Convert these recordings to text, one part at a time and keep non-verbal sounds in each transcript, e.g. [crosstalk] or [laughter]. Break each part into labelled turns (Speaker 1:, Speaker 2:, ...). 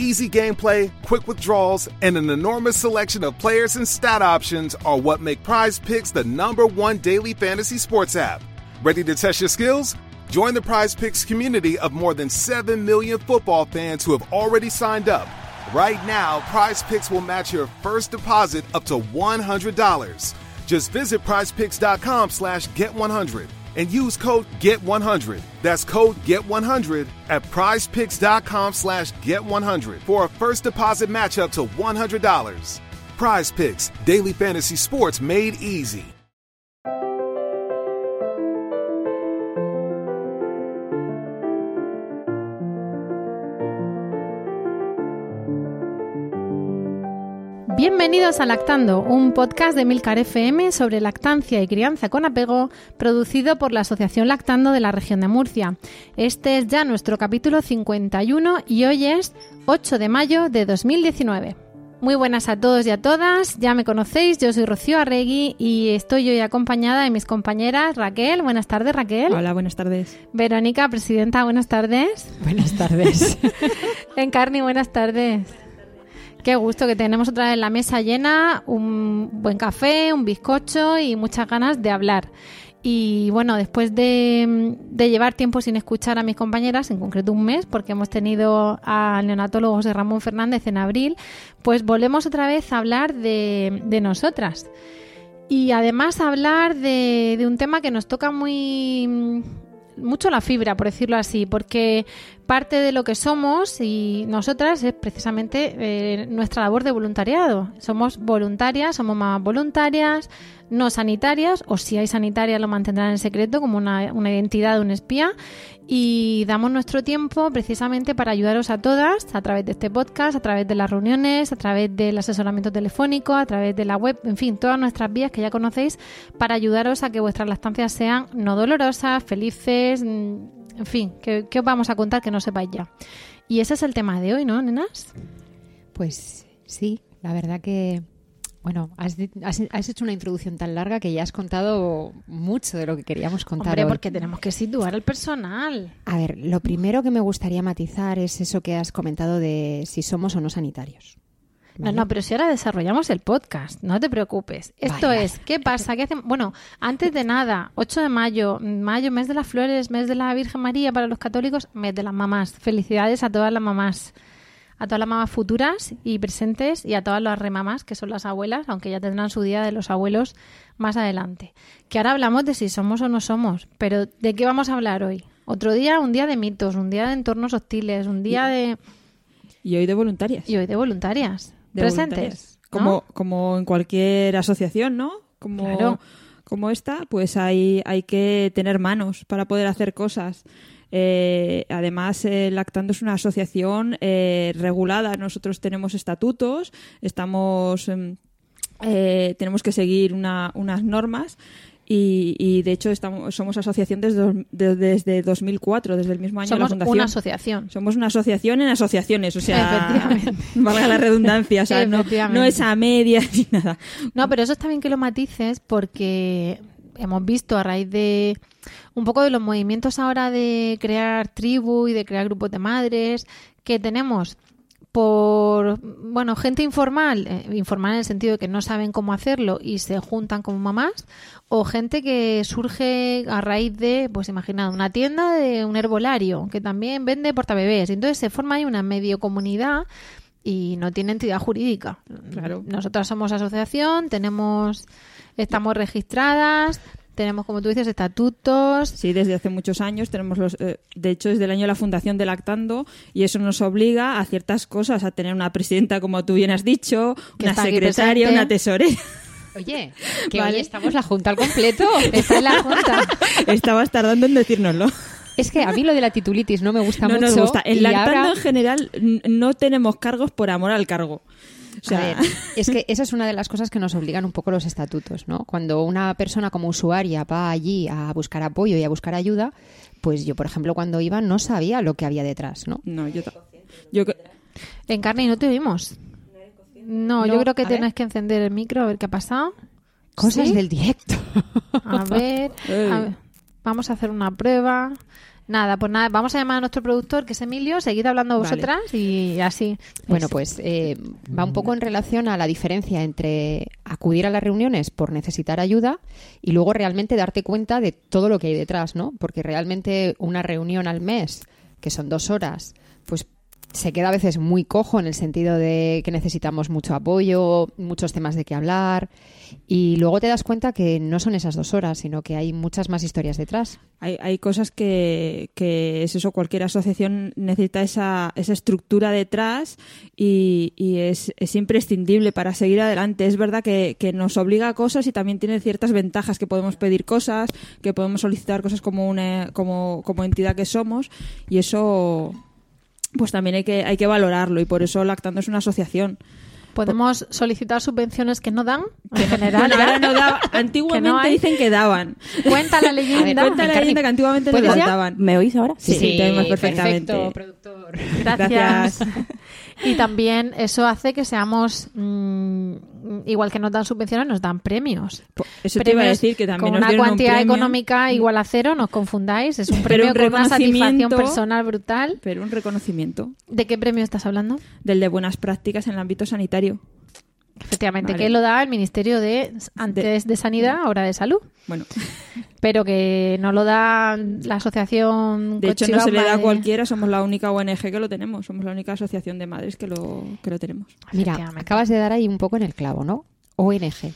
Speaker 1: Easy gameplay, quick withdrawals, and an enormous selection of players and stat options are what make Prize Picks the number one daily fantasy sports app. Ready to test your skills? Join the Prize Picks community of more than 7 million football fans who have already signed up. Right now, Prize Picks will match your first deposit up to $100. Just visit prizepicks.com slash get100 and use code GET100. That's code GET100 at prizepicks.com slash GET100 for a first deposit match up to $100. Prize Picks, daily fantasy sports made easy.
Speaker 2: Bienvenidos a Lactando, un podcast de Milcar FM sobre lactancia y crianza con apego, producido por la Asociación Lactando de la región de Murcia. Este es ya nuestro capítulo 51 y hoy es 8 de mayo de 2019. Muy buenas a todos y a todas, ya me conocéis, yo soy Rocío Arregui y estoy hoy acompañada de mis compañeras Raquel, buenas tardes Raquel.
Speaker 3: Hola, buenas tardes.
Speaker 2: Verónica, presidenta, buenas tardes.
Speaker 3: Buenas tardes. [laughs]
Speaker 2: Encarni, buenas tardes. Qué gusto que tenemos otra vez la mesa llena, un buen café, un bizcocho y muchas ganas de hablar. Y bueno, después de, llevar tiempo sin escuchar a mis compañeras, en concreto un mes, porque hemos tenido al neonatólogo José Ramón Fernández en abril, pues volvemos otra vez a hablar de, de nosotras. Y además hablar de, de un tema que nos toca muy mucho la fibra, por decirlo así, porque parte de lo que somos y nosotras es precisamente eh, nuestra labor de voluntariado. Somos voluntarias, somos más voluntarias, no sanitarias, o si hay sanitarias lo mantendrán en secreto como una, una identidad de un espía, y damos nuestro tiempo precisamente para ayudaros a todas a través de este podcast, a través de las reuniones, a través del asesoramiento telefónico, a través de la web, en fin, todas nuestras vías que ya conocéis para ayudaros a que vuestras lactancias sean no dolorosas, felices, en fin, que os vamos a contar que no sepáis ya. Y ese es el tema de hoy, ¿no, nenas?
Speaker 3: Pues sí, la verdad que bueno, has, has, has, hecho una introducción tan larga que ya has contado mucho de lo que queríamos contar.
Speaker 2: Hombre,
Speaker 3: hoy.
Speaker 2: porque tenemos que situar al personal.
Speaker 3: A ver, lo primero que me gustaría matizar es eso que has comentado de si somos o no sanitarios.
Speaker 2: ¿Vale? No, no, pero si ahora desarrollamos el podcast, no te preocupes. Esto vale, es, vale. ¿qué pasa? ¿Qué hacemos? Bueno, antes de nada, 8 de mayo, mayo, mes de las flores, mes de la Virgen María para los católicos, mes de las mamás. Felicidades a todas las mamás a todas las mamás futuras y presentes y a todas las remamás, que son las abuelas, aunque ya tendrán su día de los abuelos más adelante. Que ahora hablamos de si somos o no somos, pero ¿de qué vamos a hablar hoy? Otro día, un día de mitos, un día de entornos hostiles, un día de...
Speaker 4: Y hoy de voluntarias.
Speaker 2: Y hoy de voluntarias. De presentes.
Speaker 4: Como, como en cualquier asociación, ¿no? Como,
Speaker 2: claro.
Speaker 4: como esta, pues hay, hay que tener manos para poder hacer cosas. Eh, además, eh, Lactando es una asociación eh, regulada. Nosotros tenemos estatutos, estamos, eh, tenemos que seguir una, unas normas. Y, y, de hecho estamos, somos asociación desde, desde 2004, desde el mismo año
Speaker 2: somos
Speaker 4: de la fundación.
Speaker 2: una asociación.
Speaker 4: Somos una asociación en asociaciones, o sea, [laughs] valga la redundancia, o sea, no, no es a media ni nada.
Speaker 2: No, pero eso está bien que lo matices porque hemos visto a raíz de un poco de los movimientos ahora de crear tribu y de crear grupos de madres que tenemos por bueno gente informal eh, informal en el sentido de que no saben cómo hacerlo y se juntan como mamás o gente que surge a raíz de pues imaginad una tienda de un herbolario que también vende portabebés entonces se forma ahí una medio comunidad y no tiene entidad jurídica
Speaker 4: claro.
Speaker 2: nosotras somos asociación tenemos estamos registradas tenemos, como tú dices, estatutos.
Speaker 4: Sí, desde hace muchos años tenemos los. Eh, de hecho, desde el año de la fundación de Lactando, y eso nos obliga a ciertas cosas, a tener una presidenta, como tú bien has dicho,
Speaker 2: que
Speaker 4: una secretaria, una tesorera.
Speaker 3: Oye, que vale. hoy estamos la junta al completo. [laughs]
Speaker 2: Está en la junta.
Speaker 4: Estabas tardando en decírnoslo.
Speaker 3: Es que a mí lo de la titulitis no me gusta
Speaker 4: no
Speaker 3: mucho.
Speaker 4: nos gusta. En Lactando
Speaker 3: ahora...
Speaker 4: en general no tenemos cargos por amor al cargo. O sea,
Speaker 3: A ver, [laughs] es que esa es una de las cosas que nos obligan un poco los estatutos, ¿no? Cuando una persona como usuaria va allí a buscar apoyo y a buscar ayuda, pues yo, por ejemplo, cuando iba no sabía lo que había detrás, ¿no?
Speaker 4: no, yo, yo que-
Speaker 2: Encarni, no te oímos. No, yo
Speaker 3: No,
Speaker 2: creo que
Speaker 3: ver.
Speaker 2: tienes que encender el micro a ver qué ha pasado.
Speaker 3: Cosas
Speaker 2: ¿Sí?
Speaker 3: del directo.
Speaker 2: A [laughs] ver, a ver, vamos a hacer una prueba. Nada, pues nada, vamos a llamar a nuestro productor, que es Emilio, seguid hablando
Speaker 4: Vale.
Speaker 2: vosotras y así.
Speaker 3: Bueno,
Speaker 2: Es-
Speaker 3: pues eh, va un poco en relación a la diferencia entre acudir a las reuniones por necesitar ayuda y luego realmente darte cuenta de todo lo que hay detrás, ¿no? Porque realmente una reunión al mes, que son dos horas, pues se queda a veces muy cojo en el sentido de que necesitamos mucho apoyo, muchos temas de qué hablar y luego te das cuenta que no son esas dos horas, sino que hay muchas más historias detrás.
Speaker 4: hay, hay cosas que, que es eso, cualquier asociación necesita esa, esa estructura detrás y, y es, es imprescindible para seguir adelante. Es verdad que, que nos obliga a cosas y también tiene ciertas ventajas, que podemos pedir cosas, que podemos solicitar cosas como, una, como, como entidad que somos y eso pues también hay que, hay que valorarlo y por eso Lactando es una asociación.
Speaker 2: podemos solicitar subvenciones que no dan, en general.
Speaker 4: Bueno, ahora no daba- [laughs] antiguamente
Speaker 2: Que no
Speaker 4: dicen que daban.
Speaker 2: Cuenta la [laughs] leyenda.
Speaker 4: Cuenta la leyenda que antiguamente nos
Speaker 3: ¿Puedes ya?
Speaker 4: daban.
Speaker 5: ¿Me oís ahora?
Speaker 4: Sí, sí, te oímos perfectamente.
Speaker 3: perfecto, [laughs]
Speaker 2: Gracias.
Speaker 4: Gracias. [laughs]
Speaker 2: Y también eso hace que seamos, mm, igual que nos dan subvenciones, nos dan premios.
Speaker 4: Eso te iba a decir que también
Speaker 2: con
Speaker 4: nos
Speaker 2: una
Speaker 4: un
Speaker 2: cuantía económica igual a cero, no os confundáis. Es un premio
Speaker 4: un
Speaker 2: con una satisfacción personal brutal.
Speaker 4: Pero un reconocimiento
Speaker 2: ¿De qué premio estás hablando?
Speaker 4: del de buenas prácticas en el ámbito sanitario.
Speaker 2: Efectivamente,
Speaker 4: Vale.
Speaker 2: que lo da el Ministerio de antes de Sanidad, ahora de Salud,
Speaker 4: Bueno, [laughs]
Speaker 2: pero que no lo da la asociación.
Speaker 4: de hecho no se le da a cualquiera, somos la única ONG que lo tenemos, somos la única asociación de madres que lo, que lo tenemos.
Speaker 3: Mira, acabas de dar ahí un poco en el clavo, ¿no? ONG.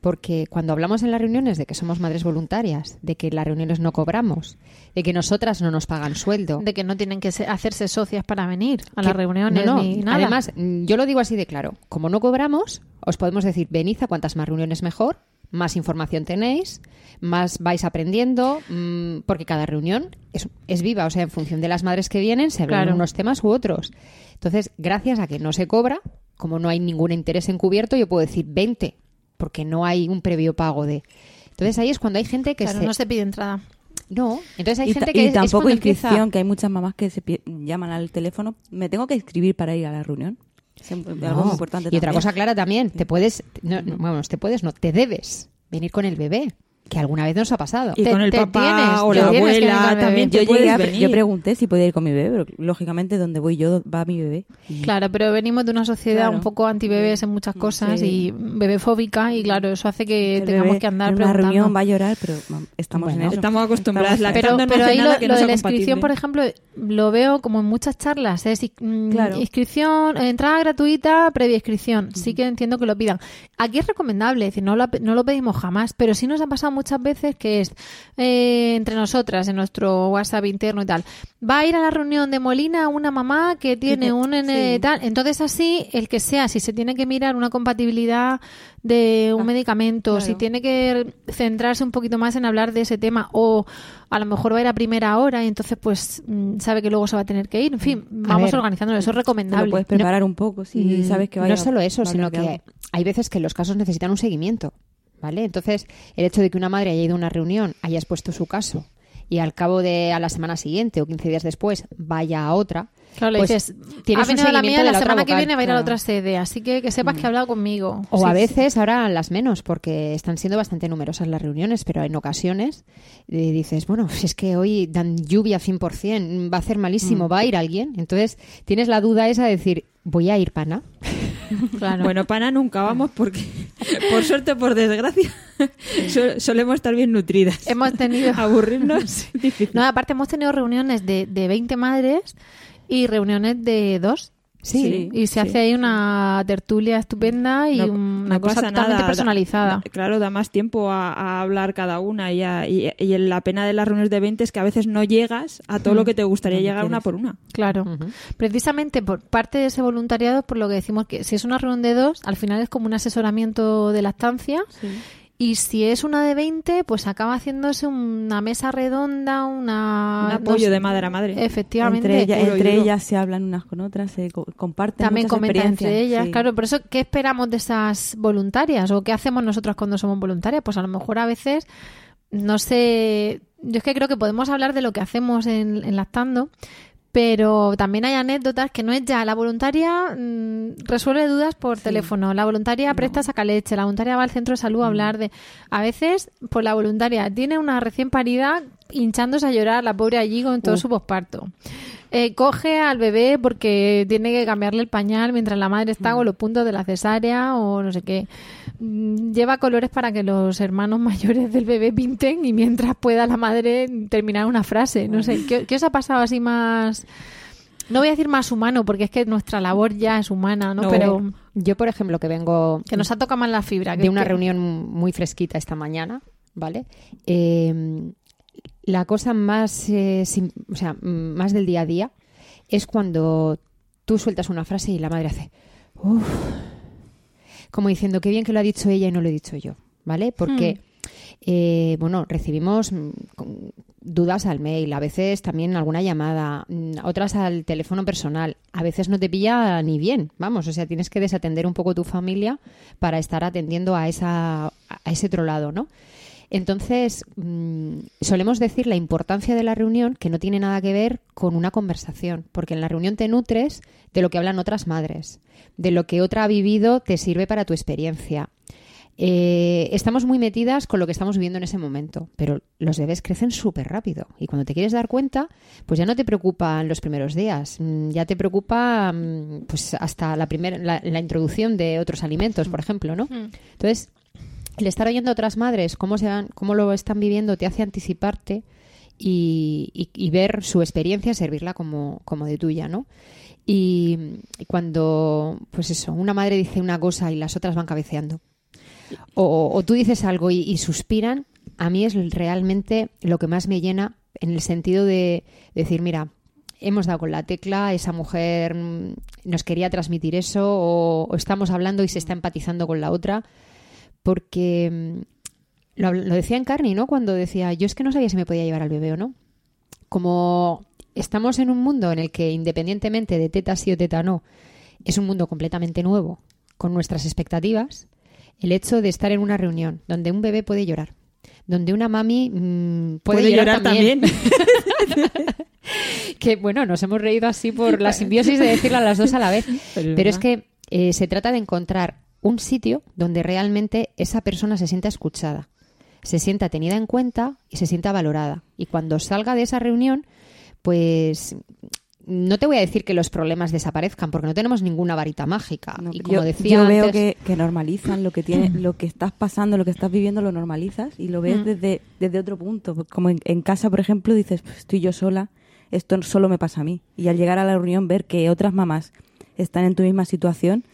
Speaker 3: Porque cuando hablamos en las reuniones de que somos madres voluntarias, de que en las reuniones no cobramos, de que nosotras no nos pagan sueldo.
Speaker 2: de que no tienen que se- hacerse socias para venir a las reuniones
Speaker 3: no, no,
Speaker 2: ni nada.
Speaker 3: Además, mm, yo lo digo así de claro. Como no cobramos, os podemos decir, venid a cuantas más reuniones mejor, más información tenéis, más vais aprendiendo, mm, porque cada reunión es, es viva, o sea, en función de las madres que vienen, se hablan
Speaker 2: Claro.
Speaker 3: unos temas u otros. Entonces, gracias a que no se cobra, como no hay ningún interés encubierto, yo puedo decir 20, porque no hay un previo pago de... Entonces ahí es cuando hay gente que
Speaker 2: Claro,
Speaker 3: se...
Speaker 2: no se pide entrada.
Speaker 3: No, entonces hay
Speaker 5: y,
Speaker 3: gente que
Speaker 5: y
Speaker 3: es
Speaker 5: tampoco inscripción,
Speaker 3: empieza-
Speaker 5: que hay muchas mamás que se llaman al teléfono. Me tengo que inscribir para ir a la reunión. Es algo muy importante
Speaker 3: Y otra cosa clara también, te puedes, no, no, vamos, te puedes, no, te debes venir con el bebé, que alguna vez nos ha pasado.
Speaker 4: Y
Speaker 2: Te-
Speaker 4: con el
Speaker 2: te
Speaker 4: papá
Speaker 2: tienes,
Speaker 4: o
Speaker 2: te
Speaker 4: la abuela
Speaker 2: con el
Speaker 4: también
Speaker 5: yo, llegué a
Speaker 4: venir.
Speaker 5: yo pregunté si podía ir con mi bebé, pero lógicamente donde voy yo va mi bebé. Y-
Speaker 2: Claro, pero venimos de una sociedad
Speaker 5: Claro.
Speaker 2: un poco antibebés en muchas cosas
Speaker 5: Sí.
Speaker 2: y bebefóbica y claro, eso hace que
Speaker 5: el
Speaker 2: tengamos
Speaker 5: bebé
Speaker 2: que andar
Speaker 5: en una
Speaker 2: preguntando.
Speaker 5: reunión va a llorar, pero estamos
Speaker 3: Bueno,
Speaker 5: en eso.
Speaker 4: Estamos acostumbradas.
Speaker 5: Estamos-
Speaker 4: La
Speaker 2: pero, pero
Speaker 4: hace
Speaker 2: ahí lo,
Speaker 4: que
Speaker 2: lo
Speaker 4: no
Speaker 2: de la inscripción, por ejemplo, lo veo como en muchas charlas. Es mm,
Speaker 5: Claro.
Speaker 2: inscripción, entrada gratuita, previa inscripción. Sí que entiendo que lo pidan. Aquí es recomendable, es decir, no lo, no lo pedimos jamás, pero sí nos ha pasado muchas veces que es eh, entre nosotras, en nuestro WhatsApp interno y tal. Va a ir a la reunión de Molina una mamá que tiene [laughs] un
Speaker 5: sí.
Speaker 2: tal. Entonces así, el que sea, si se tiene que mirar una compatibilidad de un
Speaker 5: Ah,
Speaker 2: medicamento, si tiene que centrarse un poquito más en hablar de ese tema o a lo mejor va a ir a primera hora y entonces pues mm, sabe que luego se va a tener que ir. En fin, vamos organizándolo, eso es
Speaker 5: Te lo
Speaker 2: recomendable.
Speaker 5: puedes preparar un poco si
Speaker 3: Mm,
Speaker 5: sabes que vaya
Speaker 3: No solo eso,
Speaker 5: va
Speaker 3: sino que hay veces que los casos necesitan un seguimiento, ¿vale? Entonces, el hecho de que una madre haya ido a una reunión, haya expuesto su caso y al cabo de a la semana siguiente o 15 días después vaya a otra,
Speaker 2: Claro, le
Speaker 3: pues
Speaker 2: dices,
Speaker 3: tienes
Speaker 2: ha
Speaker 3: un
Speaker 2: venido la mía
Speaker 3: de
Speaker 2: la,
Speaker 3: la
Speaker 2: semana que viene va a ir a la otra sede, así que que sepas que ha hablado conmigo.
Speaker 3: O
Speaker 2: Sí,
Speaker 3: a
Speaker 2: sí.
Speaker 3: veces, ahora las menos, porque están siendo bastante numerosas las reuniones, pero en ocasiones eh, dices, bueno, si es que hoy dan lluvia 100%, va a hacer malísimo,
Speaker 2: Mm.
Speaker 3: va a ir alguien. Entonces tienes la duda esa de decir, voy a ir pana. [laughs]
Speaker 2: Claro.
Speaker 4: Bueno, pana nunca vamos porque, [laughs] por suerte o por desgracia, [laughs] so- solemos estar bien nutridas.
Speaker 2: hemos tenido
Speaker 4: Aburrirnos.
Speaker 2: No, aparte hemos tenido reuniones de, de 20 madres y reuniones de dos.
Speaker 3: Sí,
Speaker 2: Y se
Speaker 4: sí.
Speaker 2: hace ahí una tertulia estupenda y
Speaker 4: No-
Speaker 2: una
Speaker 4: no
Speaker 2: cosa totalmente
Speaker 4: nada,
Speaker 2: personalizada.
Speaker 4: da- claro, da más tiempo a, a hablar cada una y, a- y, y la pena de las reuniones de 20 es que a veces no llegas a todo lo que te gustaría llegar una por una.
Speaker 2: Claro. Precisamente por parte de ese voluntariado, por lo que decimos que si es una reunión de dos, al final es como un asesoramiento de lactancia Y si es una de 20, pues acaba haciéndose una mesa redonda, una...
Speaker 4: Un apoyo de madre a madre.
Speaker 2: Efectivamente.
Speaker 5: Entre, ella- entre ellas se hablan unas con otras, se co- comparten
Speaker 2: También
Speaker 5: muchas
Speaker 2: comentan entre
Speaker 5: experiencias,
Speaker 2: ellas,
Speaker 5: sí.
Speaker 2: claro. Por eso, ¿qué esperamos de esas voluntarias? ¿O qué hacemos nosotras cuando somos voluntarias? Pues a lo mejor a veces, no sé, yo es que creo que podemos hablar de lo que hacemos en, en Lactando, pero también hay anécdotas que no es ya. La voluntaria mm, resuelve dudas por teléfono, la voluntaria presta saca leche, la voluntaria va al centro de salud a hablar de... A veces, pues la voluntaria tiene una recién parida hinchándose a llorar, la pobre allí con todo su posparto. Eh, coge al bebé porque tiene que cambiarle el pañal mientras la madre está con los puntos de la cesárea o no sé qué. Mm, Lleva colores para que los hermanos [laughs] mayores del bebé pinten y mientras pueda la madre terminar una frase. No sé, ¿qué, qué os ha pasado así más... No voy a decir más humano porque es que nuestra labor ya es humana, ¿no?
Speaker 4: No.
Speaker 2: Pero
Speaker 3: Yo, por ejemplo, que vengo
Speaker 2: que nos ha tocado más la fibra. que-
Speaker 3: de una
Speaker 2: que-
Speaker 3: reunión muy fresquita esta mañana, ¿vale? Eh, la cosa más, eh, sim- o sea, más del día a día es cuando tú sueltas una frase y la madre hace, como diciendo qué bien que lo ha dicho ella y no lo he dicho yo, ¿vale? Porque, eh, bueno, recibimos mm, dudas al mail, a veces también alguna llamada, mm, otras al teléfono personal, a veces no te pilla ni bien, vamos, o sea, tienes que desatender un poco tu familia para estar atendiendo a, esa, a ese otro lado, ¿no? Entonces, mm, solemos decir la importancia de la reunión que no tiene nada que ver con una conversación, porque en la reunión te nutres de lo que hablan otras madres, de lo que otra ha vivido te sirve para tu experiencia. Eh, estamos muy metidas con lo que estamos viviendo en ese momento, pero los bebés crecen súper rápido y cuando te quieres dar cuenta, pues ya no te preocupan los primeros días, mm, ya te preocupa mm, pues hasta la, primera, la, la introducción de otros alimentos, por ejemplo, ¿no?
Speaker 2: Mm.
Speaker 3: Entonces, el estar oyendo a otras madres cómo, se van, cómo lo están viviendo te hace anticiparte y, y- ver su experiencia, servirla como, como de tuya, ¿no? Y, cuando, pues eso, una madre dice una cosa y las otras van cabeceando, o, tú dices algo y, suspiran, a mí es realmente lo que más me llena en el sentido de decir, mira, hemos dado con la tecla, esa mujer mm, nos quería transmitir eso, o estamos hablando y se está empatizando con la otra, porque mm, lo, decía en Carney, ¿no? Cuando decía, yo es que no sabía si me podía llevar al bebé o no. Como estamos en un mundo en el que independientemente de teta sí o teta no, es un mundo completamente nuevo, con nuestras expectativas, el hecho de estar en una reunión donde un bebé puede llorar, donde una mami mm, puede,
Speaker 4: Puede
Speaker 3: llorar,
Speaker 4: llorar
Speaker 3: también.
Speaker 4: también. [laughs]
Speaker 3: que bueno, nos hemos reído así por la simbiosis de decirlo a las dos a la vez.
Speaker 4: Pero es
Speaker 3: Pero es
Speaker 4: verdad.
Speaker 3: que eh, se trata de encontrar un sitio donde realmente esa persona se sienta escuchada, se sienta tenida en cuenta y se sienta valorada. Y cuando salga de esa reunión, pues no te voy a decir que los problemas desaparezcan, porque no tenemos ninguna varita mágica.
Speaker 5: No,
Speaker 3: y como
Speaker 5: yo,
Speaker 3: decía
Speaker 5: yo veo
Speaker 3: antes-
Speaker 5: que, que normalizan lo que tiene, [clears throat] lo que estás pasando, lo que estás viviendo, lo normalizas y lo ves
Speaker 2: Mm.
Speaker 5: desde, desde otro punto. Como en, en casa, por ejemplo, dices, "Pues estoy yo sola, esto solo me pasa a mí. Y al llegar a la reunión, ver que otras mamás están en tu misma situación,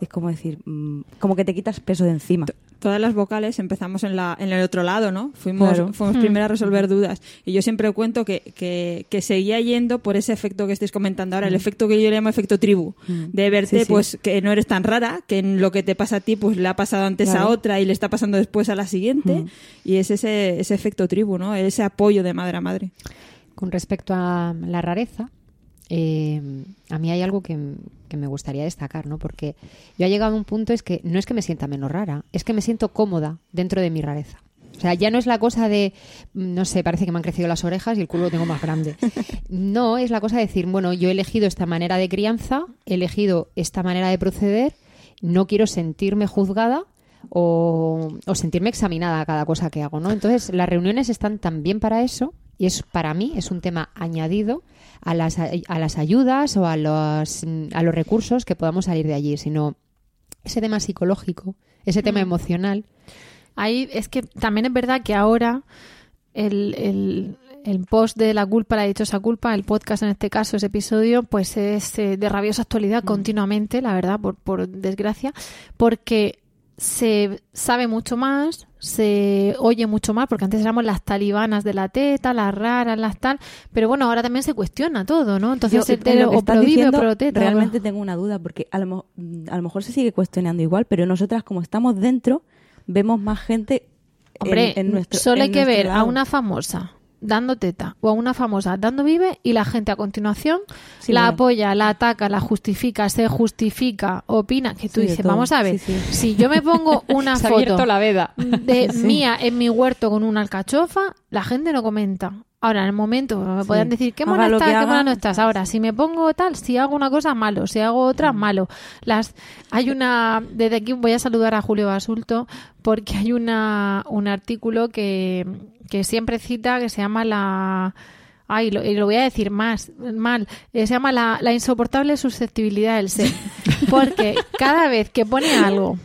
Speaker 5: es como decir, mm, como que te quitas peso de encima.
Speaker 4: todas las vocales empezamos en, la, en el otro lado, ¿no? Fuimos,
Speaker 5: Claro.
Speaker 4: fuimos primero a resolver dudas. Y yo siempre cuento que, que, que seguía yendo por ese efecto que estáis comentando ahora, el efecto que yo llamo efecto tribu.
Speaker 5: Mm.
Speaker 4: De verte,
Speaker 5: Sí, sí.
Speaker 4: pues, que no eres tan rara, que en lo que te pasa a ti, pues le ha pasado antes a otra y le está pasando después a la siguiente.
Speaker 5: Mm.
Speaker 4: Y es ese, ese efecto tribu, ¿no? Ese apoyo de madre a madre.
Speaker 3: Con respecto a la rareza, eh, a mí hay algo que, me gustaría destacar, ¿no? Porque yo he llegado a un punto es que no es que me sienta menos rara, es que me siento cómoda dentro de mi rareza. O sea, ya no es la cosa de, no sé, parece que me han crecido las orejas y el culo lo tengo más grande. No, es la cosa de decir, bueno, yo he elegido esta manera de crianza, he elegido esta manera de proceder, no quiero sentirme juzgada o, o sentirme examinada a cada cosa que hago, ¿no? Entonces, las reuniones están también para eso y es para mí es un tema añadido a las, a las ayudas o a los, a los recursos que podamos salir de allí, sino ese tema psicológico, ese tema emocional.
Speaker 2: Ahí es que también es verdad que ahora el, el, el post de la culpa, la dichosa culpa, el podcast en este caso, ese episodio, pues es eh, de rabiosa actualidad continuamente, la verdad, por, por desgracia, porque se sabe mucho más, se oye mucho más, porque antes éramos las talibanas de la teta, las raras, las tal, pero bueno, ahora también se cuestiona todo, ¿no? Entonces,
Speaker 5: Yo,
Speaker 2: el tele
Speaker 5: lo que
Speaker 2: o
Speaker 5: estás
Speaker 2: pro bibi o
Speaker 5: diciendo,
Speaker 2: pro teta,
Speaker 5: realmente tengo una duda, porque a lo, mm, a lo mejor se sigue cuestionando igual, pero nosotras como estamos dentro, vemos más gente en-
Speaker 2: Hombre,
Speaker 5: en, nuestro
Speaker 2: solo hay que ver a una famosa dando teta o a una famosa dando vive y la gente a continuación
Speaker 5: Sí,
Speaker 2: la apoya, la ataca, la justifica, se justifica, opina, que tú
Speaker 5: Sí,
Speaker 2: dices, vamos a ver,
Speaker 5: Sí,
Speaker 2: si yo me pongo [laughs] una
Speaker 3: Se
Speaker 2: foto
Speaker 3: la veda.
Speaker 2: de [laughs] mía en mi huerto con una alcachofa, la gente no comenta. Ahora, en el momento me podrían decir, qué
Speaker 5: lo
Speaker 2: estás, qué
Speaker 5: haga.
Speaker 2: mona no estás. Ahora, si me pongo tal, si hago una cosa, malo. Si hago otra,
Speaker 5: Mm.
Speaker 2: malo. Las, hay una, desde aquí voy a saludar a Julio Basulto, porque hay una, un artículo que, que siempre cita que se llama la... Ay, lo, y lo voy a decir más, mal. Eh, se llama la, la insoportable susceptibilidad del ser. [laughs] Porque cada vez que pone algo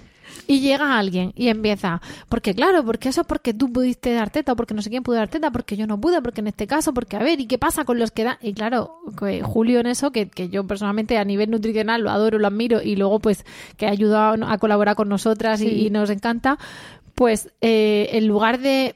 Speaker 2: y llega alguien y empieza, porque claro, porque eso es porque tú pudiste dar teta, o porque no sé quién pudo dar teta, porque yo no pude, porque en este caso, porque a ver, ¿y qué pasa con los que dan? Y claro, que Julio en eso, que, que yo personalmente a nivel nutricional lo adoro, lo admiro, y luego pues que ha ayudado a colaborar con nosotras y, y nos encanta, pues eh, en lugar de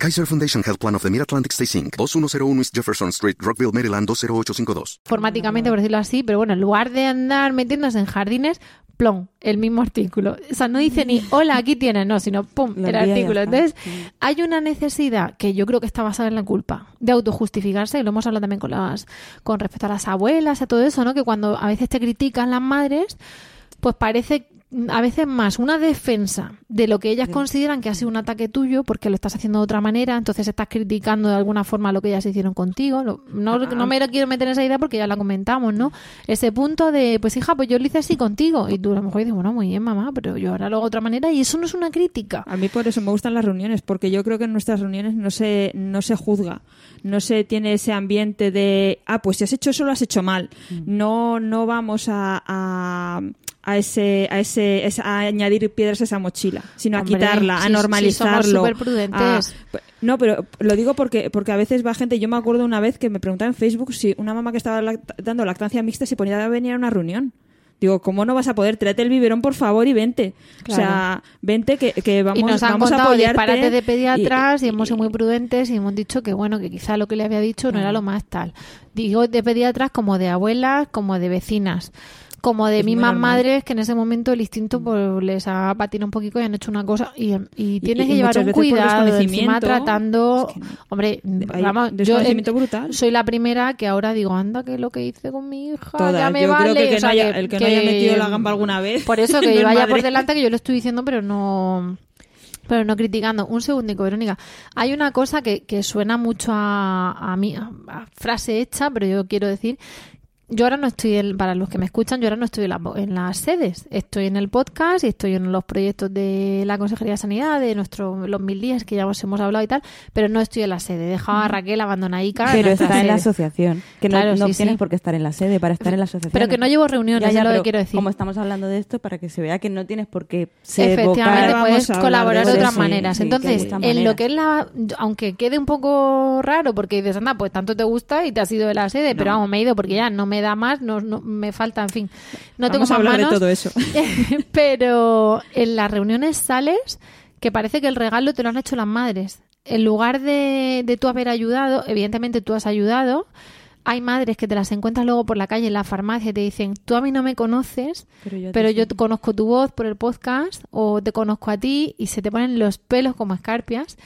Speaker 6: Kaiser Foundation Health Plan of the Mid-Atlantic Stay Inc. 2101 East Jefferson Street, Rockville, Maryland 20852.
Speaker 2: informáticamente, por decirlo así, pero bueno, en lugar de andar metiéndose en jardines, plom, el mismo artículo. O sea, no dice ni [laughs] hola, aquí tienes, no, sino pum,
Speaker 5: Lo
Speaker 2: el artículo. Entonces, hay una necesidad que yo creo que está basada en la culpa de autojustificarse, y lo hemos hablado también con las, con respecto a las abuelas, a todo eso, ¿no? Que cuando a veces te critican las madres, pues parece mm, a veces más una defensa de lo que ellas consideran que ha sido un ataque tuyo porque lo estás haciendo de otra manera, entonces estás criticando de alguna forma lo que ellas hicieron contigo. No, no me quiero meter en esa idea porque ya la comentamos, ¿no? Ese punto de, pues hija, pues yo lo hice así contigo. Y tú a lo mejor dices, bueno, muy bien, mamá, pero yo ahora lo hago de otra manera y eso no es una crítica.
Speaker 4: A mí por eso me gustan las reuniones, porque yo creo que en nuestras reuniones no se, no se juzga, no se tiene ese ambiente de, ah, pues si has hecho eso lo has hecho mal. No, no vamos a, a, a ese, a ese, es- a añadir piedras a esa mochila, sino a quitarla, a normalizarlo.
Speaker 2: somos superprudentes.
Speaker 4: a- no, pero lo digo porque, porque a veces va gente, yo me acuerdo una vez que me preguntaba en Facebook si una mamá que estaba dando lactancia mixta se ponía a venir a una reunión. Digo, ¿cómo no vas a poder? Tráete el biberón, por favor, y vente. O sea, vente que, que vamos,
Speaker 2: y nos han
Speaker 4: vamos a apoyarte.
Speaker 2: de pediatras y,
Speaker 4: y-
Speaker 2: hemos sido muy prudentes y hemos dicho que bueno que quizá lo que le había dicho no era lo más tal digo de pediatras como de abuelas como de vecinas como de mismas madres que en ese momento el instinto pues, les ha patinado un poquito y han hecho una cosa y, y tienes
Speaker 4: y
Speaker 2: que llevar un cuidado encima tratando
Speaker 4: es que no.
Speaker 2: hombre
Speaker 4: Hay
Speaker 2: vamos yo eh,
Speaker 4: brutal.
Speaker 2: soy la primera que ahora digo anda que lo que hice con mi hija
Speaker 4: Todas.
Speaker 2: ya me
Speaker 4: Yo
Speaker 2: vale
Speaker 4: creo que el que,
Speaker 2: o sea,
Speaker 4: no haya, el que no haya metido la gamba alguna vez.
Speaker 2: por eso [laughs] que vaya
Speaker 4: madre.
Speaker 2: por delante que yo lo estoy diciendo, pero no pero no criticando. Un segundico, Verónica. Hay una cosa que, que suena mucho a, a mí, a, a frase hecha, pero yo quiero decir. Yo ahora no estoy, en- para los que me escuchan, yo ahora no estoy en, la- en las sedes. Estoy en el podcast y estoy en los proyectos de la Consejería de Sanidad, de nuestro, los mil días que ya os hemos hablado y tal, pero no estoy en la sede. He dejado a Raquel abandonadica. en
Speaker 5: Pero está en la asociación. Que no,
Speaker 2: Claro,
Speaker 5: no
Speaker 2: sí,
Speaker 5: tienes
Speaker 2: sí.
Speaker 5: por qué estar en la sede para estar en la asociación.
Speaker 2: Pero que no llevo reuniones, es lo que quiero decir.
Speaker 5: Como estamos hablando de esto, para que se vea que no tienes por qué ser
Speaker 2: Efectivamente,
Speaker 5: vocal.
Speaker 2: puedes colaborar
Speaker 4: de
Speaker 2: otras
Speaker 4: sí,
Speaker 2: maneras. Entonces, en lo que es la. Aunque quede un poco raro, porque dices, anda, pues tanto te gusta y te has ido de la sede, pero vamos, me he ido porque ya no me da más, no, no- me falta, en fin. No
Speaker 4: Vamos
Speaker 2: tengo
Speaker 4: a hablar
Speaker 2: manos.
Speaker 4: de todo eso. [laughs]
Speaker 2: pero en las reuniones sales que parece que el regalo te lo han hecho las madres. En lugar de, de tú haber ayudado, evidentemente tú has ayudado. Hay madres que te las encuentras luego por la calle, en la farmacia, y te dicen, tú a mí no me conoces,
Speaker 5: Pero yo te
Speaker 2: pero yo
Speaker 5: sigo".
Speaker 2: conozco tu voz por el podcast o te conozco a ti y se te ponen los pelos como escarpias.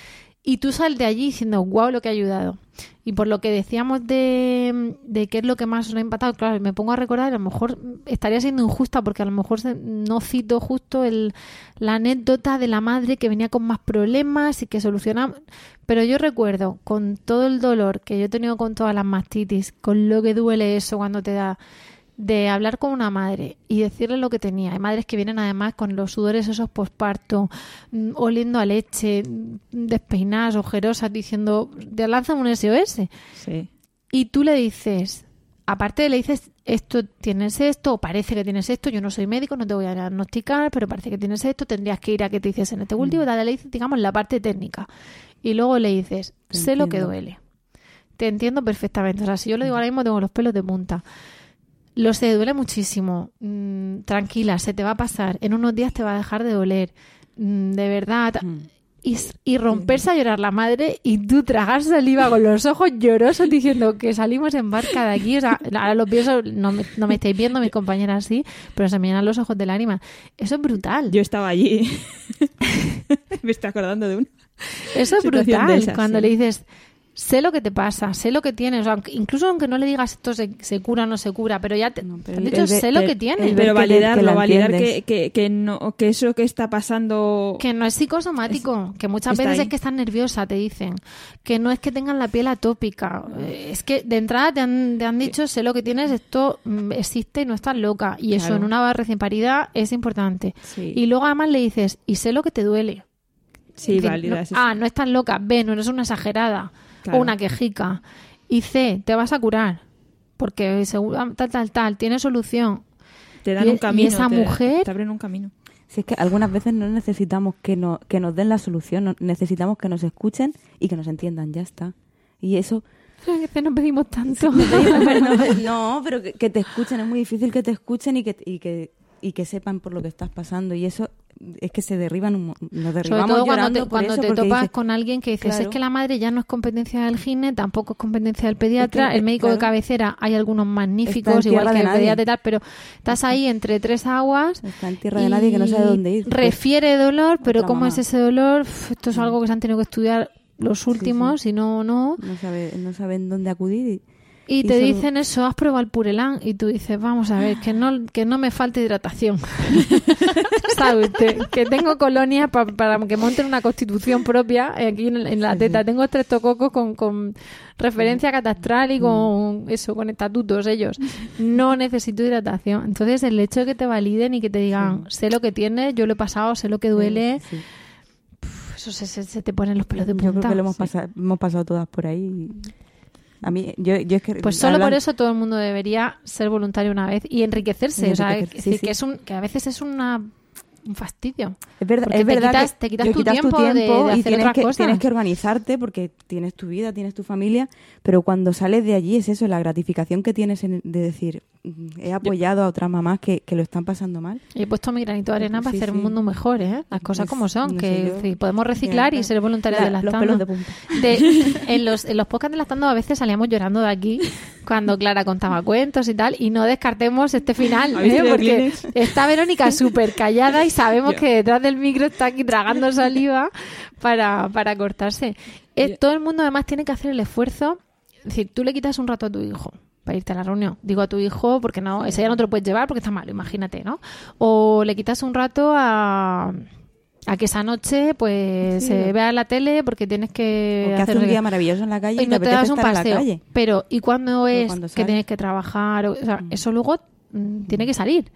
Speaker 2: Y tú sales de allí diciendo, wow, lo que ha ayudado. Y por lo que decíamos de, de qué es lo que más nos ha impactado, claro, me pongo a recordar, a lo mejor estaría siendo injusta porque a lo mejor no cito justo el, la anécdota de la madre que venía con más problemas y que solucionamos. Pero yo recuerdo, con todo el dolor que yo he tenido con todas las mastitis, con lo que duele eso cuando te da, de hablar con una madre y decirle lo que tenía. Hay madres que vienen además con los sudores esos posparto, mm, oliendo a leche, mm, despeinadas, ojerosas, diciendo, te lanzan un SOS.
Speaker 4: Sí.
Speaker 2: Y tú le dices, aparte le dices, esto tienes esto, o parece que tienes esto, yo no soy médico, no te voy a diagnosticar, pero parece que tienes esto, tendrías que ir a que te hiciesen este cultivo, dale, le dices, digamos, la parte técnica. Y luego le dices, sé lo que duele. Te entiendo perfectamente. O sea, si yo le digo ahora mismo, tengo los pelos de punta. Lo sé, duele muchísimo. Mm, tranquila, se te va a pasar. En unos días te va a dejar de doler. Mm, de verdad. Y, s- y romperse a llorar la madre y tú tragar saliva con los ojos llorosos diciendo que salimos en barca de aquí. O sea, ahora lo pienso, no me, no me estáis viendo mis compañeras así, pero se me llenan los ojos de lágrimas. Eso es brutal.
Speaker 4: Yo estaba allí. [laughs] me estoy acordando de un.
Speaker 2: Eso es brutal. cuando
Speaker 4: sí.
Speaker 2: le dices, sé lo que te pasa, sé lo que tienes. O sea, incluso aunque no le digas esto se, se cura o no se cura, pero ya te,
Speaker 5: No,
Speaker 2: te
Speaker 5: pero
Speaker 2: han dicho,
Speaker 5: de-
Speaker 2: sé lo que tienes.
Speaker 4: Pero
Speaker 5: que le- que
Speaker 4: validarlo, validar que, que, que, no, que eso que está pasando.
Speaker 2: Que no es psicosomático, que muchas veces
Speaker 4: ahí.
Speaker 2: es que estás nerviosa, te dicen. Que no es que tengan la piel atópica. eh, Es que de entrada te han, te han dicho, sé lo que tienes, esto mm, existe y no estás loca. Y eso en una recién parida es importante.
Speaker 4: Sí.
Speaker 2: Y luego además le dices, y sé lo que te duele.
Speaker 4: Sí,
Speaker 2: decir, no-
Speaker 4: eso.
Speaker 2: ah, no estás loca. B, no eres una exagerada
Speaker 4: Claro.
Speaker 2: o una quejica. Y C, te vas a curar. Porque seguro, tal, tal, tal, tiene solución.
Speaker 4: te dan
Speaker 2: y-
Speaker 4: un
Speaker 2: y
Speaker 4: camino.
Speaker 2: esa
Speaker 4: te-
Speaker 2: mujer-
Speaker 4: Te abren un camino.
Speaker 5: Si es que algunas veces no necesitamos que, no, que nos den la solución, no- necesitamos que nos escuchen y que nos entiendan, ya está. Y eso,
Speaker 2: A veces no pedimos tanto. [laughs]
Speaker 5: no, pero que, que te escuchen, es muy difícil que te escuchen y que, y que, y que sepan por lo que estás pasando. Y eso es que se derriban, un nos
Speaker 2: Sobre
Speaker 5: derribamos
Speaker 2: todo cuando te, cuando te topas
Speaker 5: dices,
Speaker 2: con alguien que dices,
Speaker 5: Claro.
Speaker 2: es que la madre ya no es competencia del gine, tampoco es competencia del pediatra,
Speaker 5: Es que,
Speaker 2: el médico de cabecera, hay algunos magníficos, igual que el
Speaker 5: nadie.
Speaker 2: pediatra y tal, pero estás ahí entre tres aguas.
Speaker 5: Está en tierra de nadie que no sabe dónde ir. Pues,
Speaker 2: Refiere dolor, pero
Speaker 5: otra
Speaker 2: ¿cómo
Speaker 5: mamá.
Speaker 2: es ese dolor? Uf, esto es algo que se han tenido que estudiar los últimos, y no, no.
Speaker 5: no, sabe, no saben dónde acudir. Y,
Speaker 2: Y
Speaker 5: Y
Speaker 2: te
Speaker 5: solo-
Speaker 2: dicen eso, has probado el Purelán y tú dices, vamos a ver, que no, que no me falte hidratación. [laughs] ¿Sabe usted? Que tengo colonia pa- para que monten una constitución propia eh, aquí en, en la teta. Tengo estreptococos con, con referencia catastral y con eso, con estatutos ellos. No necesito hidratación. Entonces el hecho de que te validen y que te digan, sé lo que tienes, yo lo he pasado, sé lo que duele,
Speaker 5: Sí.
Speaker 2: pf, eso se, se- se te ponen los pelos de
Speaker 5: Yo
Speaker 2: punta.
Speaker 5: creo que lo hemos,
Speaker 2: Sí.
Speaker 5: pasado, hemos pasado todas por ahí. A mí, yo, yo es que...
Speaker 2: Pues solo
Speaker 5: hablan-
Speaker 2: por eso todo el mundo debería ser voluntario una vez y enriquecerse.
Speaker 5: Y
Speaker 2: o sea,
Speaker 5: sí, sí.
Speaker 2: que, es un, que a veces es una, un fastidio.
Speaker 5: Es verdad,
Speaker 2: Porque
Speaker 5: es
Speaker 2: te
Speaker 5: verdad
Speaker 2: quitas-
Speaker 5: que
Speaker 2: te quitas
Speaker 5: te
Speaker 2: tu tiempo de- de
Speaker 5: y
Speaker 2: hacer
Speaker 5: tienes
Speaker 2: otras
Speaker 5: que,
Speaker 2: cosas.
Speaker 5: tienes que organizarte porque tienes tu vida, tienes tu familia, pero cuando sales de allí es eso, la gratificación que tienes en- de decir, "Mm, he apoyado a otras mamás que, que lo están pasando mal.
Speaker 2: Y he puesto mi granito de arena para
Speaker 5: Sí,
Speaker 2: hacer
Speaker 5: sí.
Speaker 2: un mundo mejor, ¿eh? Las cosas
Speaker 5: Pues,
Speaker 2: como son,
Speaker 5: no
Speaker 2: que sí, podemos reciclar y ser voluntarios
Speaker 5: La-
Speaker 2: de
Speaker 5: los
Speaker 2: lactando.
Speaker 5: pelos de punta.
Speaker 2: De- [laughs] en, los, en los podcasts de lactando a veces salíamos llorando de aquí cuando Clara contaba cuentos y tal, y no descartemos este final,
Speaker 4: ¿Habéis
Speaker 2: ¿eh? porque está Verónica súper callada y sabemos que detrás del micro está aquí tragando saliva para, para cortarse. Eh, todo el mundo además tiene que hacer el esfuerzo, es decir, tú le quitas un rato a tu hijo para irte a la reunión. Digo a tu hijo porque no, ese ya no te lo puedes llevar porque está malo, imagínate, ¿no? O le quitas un rato a a que esa noche pues
Speaker 5: Sí.
Speaker 2: se vea la tele porque tienes que
Speaker 5: Porque hace
Speaker 2: hacer
Speaker 5: un día maravilloso en la calle y,
Speaker 2: y no te
Speaker 5: apetece
Speaker 2: das un paseo. Pero ¿y cuando es
Speaker 5: cuando
Speaker 2: que tienes que trabajar? O, sea,
Speaker 5: Mm.
Speaker 2: eso luego mm, tiene que salir.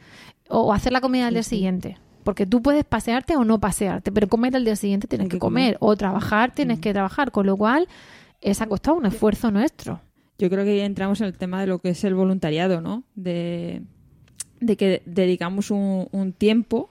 Speaker 2: O, o hacer la comida al día siguiente. Porque tú puedes pasearte o no pasearte, pero comer al día siguiente tienes que,
Speaker 5: que
Speaker 2: comer.
Speaker 5: comer.
Speaker 2: O trabajar tienes
Speaker 5: Mm.
Speaker 2: que trabajar. Con lo cual, es ha costado un esfuerzo nuestro.
Speaker 4: Yo creo que entramos en el tema de lo que es el voluntariado, ¿no? De, de que dedicamos un, un tiempo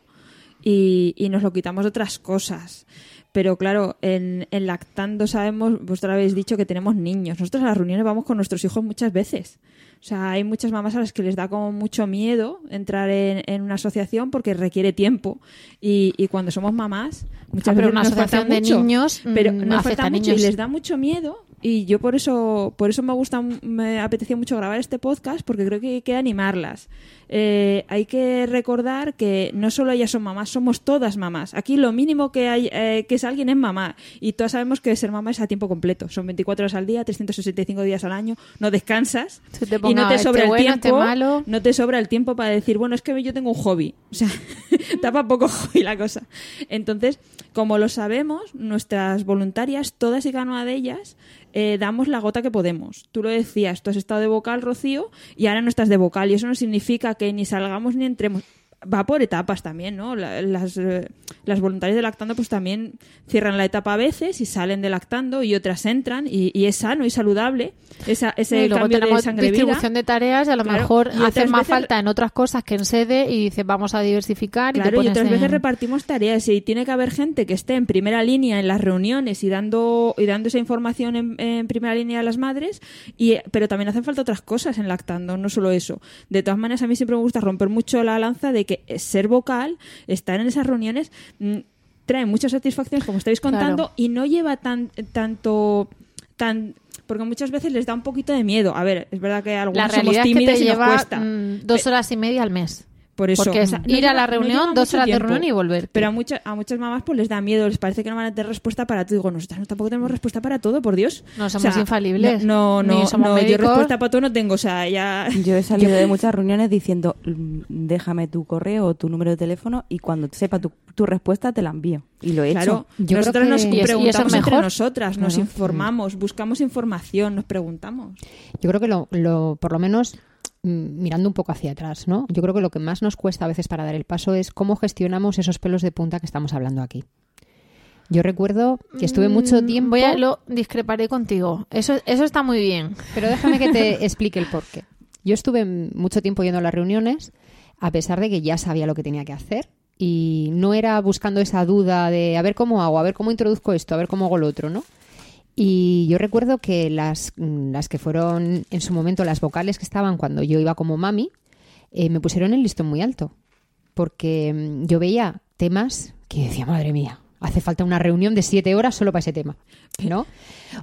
Speaker 4: y, y nos lo quitamos de otras cosas. Pero claro, en, en lactando sabemos, vosotros habéis dicho que tenemos niños. Nosotros a las reuniones vamos con nuestros hijos muchas veces. O sea, hay muchas mamás a las que les da como mucho miedo entrar en, en una asociación porque requiere tiempo. Y, y cuando somos mamás, muchas
Speaker 2: Ah, pero
Speaker 4: veces
Speaker 2: una
Speaker 4: nos falta
Speaker 2: asociación de
Speaker 4: mucho.
Speaker 2: niños,
Speaker 4: pero
Speaker 2: mm,
Speaker 4: nos
Speaker 2: afecta
Speaker 4: falta mucho y
Speaker 2: niños.
Speaker 4: les da mucho miedo Y yo por eso, por eso me gusta, me apetecía mucho grabar este podcast, porque creo que hay que animarlas. Eh, hay que recordar que no solo ellas son mamás, somos todas mamás. Aquí lo mínimo que hay eh, que es alguien es mamá. Y todas sabemos que ser mamá es a tiempo completo. Son 24 horas al día, 365 días al año. No descansas. Y no te
Speaker 2: este
Speaker 4: sobra el
Speaker 2: bueno, este
Speaker 4: tiempo.
Speaker 2: malo.
Speaker 4: No te sobra el tiempo para decir, bueno, es que yo tengo un hobby. O sea, [laughs] tapa poco hobby la cosa. Entonces, como lo sabemos, nuestras voluntarias, todas y cada una de ellas, eh, damos la gota que podemos. Tú lo decías, tú has estado de vocal, Rocío, y ahora no estás de vocal. Y eso no significa que ni salgamos ni entremos. Va por etapas también, ¿no? La- Las, eh, las voluntarias de lactando pues también cierran la etapa a veces y salen de lactando y otras entran y, y es sano y saludable esa, ese
Speaker 2: y luego
Speaker 4: cambio de
Speaker 2: tenemos
Speaker 4: sangre vida.
Speaker 2: distribución de tareas y a lo
Speaker 4: Claro,
Speaker 2: mejor hacen más
Speaker 4: veces-
Speaker 2: falta en otras cosas que en sede y dices vamos a diversificar y te
Speaker 4: Claro, y
Speaker 2: pones
Speaker 4: otras
Speaker 2: en-
Speaker 4: veces repartimos tareas y tiene que haber gente que esté en primera línea en las reuniones y dando y dando esa información en, en primera línea a las madres, y, pero también hacen falta otras cosas en lactando, no solo eso. De todas maneras, a mí siempre me gusta romper mucho la lanza de que ser vocal, estar en esas reuniones, mm, trae muchas satisfacciones, como estáis contando,
Speaker 2: Claro.
Speaker 4: y no lleva tan tanto tan porque muchas veces les da un poquito de miedo. A ver, es verdad que algunos somos
Speaker 2: es que te
Speaker 4: y nos
Speaker 2: lleva
Speaker 4: cuesta.
Speaker 2: mm, dos horas y media al mes
Speaker 4: Por eso.
Speaker 2: porque es
Speaker 4: No
Speaker 2: ir a la reunión dos horas de reunión y volver
Speaker 4: Pero a, muchas a muchas mamás pues les da miedo, les parece que no van a tener respuesta para todo. Digo, nosotras no, tampoco tenemos respuesta para todo, por Dios.
Speaker 2: No somos infalibles,
Speaker 4: No, no,
Speaker 2: ni
Speaker 4: no,
Speaker 2: somos
Speaker 4: no, yo respuesta para todo no tengo. O sea, ya... [laughs]
Speaker 5: Yo he [laughs] salido de muchas reuniones diciendo, "Mm, déjame tu correo o tu número de teléfono y cuando sepa tu, tu respuesta te la envío. Y lo he
Speaker 4: Claro,
Speaker 5: hecho.
Speaker 3: Yo
Speaker 4: nosotras
Speaker 3: creo
Speaker 4: nos preguntamos entre
Speaker 2: mejor.
Speaker 4: nosotras, nos informamos, buscamos información, nos preguntamos.
Speaker 3: Yo creo que lo, lo- por lo menos mm, mirando un poco hacia atrás, ¿no? Yo creo que lo que más nos cuesta a veces para dar el paso es cómo gestionamos esos pelos de punta que estamos hablando aquí. Yo recuerdo que estuve mucho
Speaker 2: Mm,
Speaker 3: tiempo,
Speaker 2: voy a lo discreparé contigo eso eso está muy bien
Speaker 3: pero déjame que te [laughs] explique el porqué. Yo estuve mucho tiempo yendo a las reuniones a pesar de que ya sabía lo que tenía que hacer y no era buscando esa duda de a ver cómo hago, a ver cómo introduzco esto, a ver cómo hago lo otro, ¿no? Y yo recuerdo que las, mm, las que fueron en su momento las vocales que estaban cuando yo iba como mami, eh, me pusieron el listón muy alto. Porque mm, yo veía temas que decía, madre mía, hace falta una reunión de siete horas solo para ese tema, ¿no?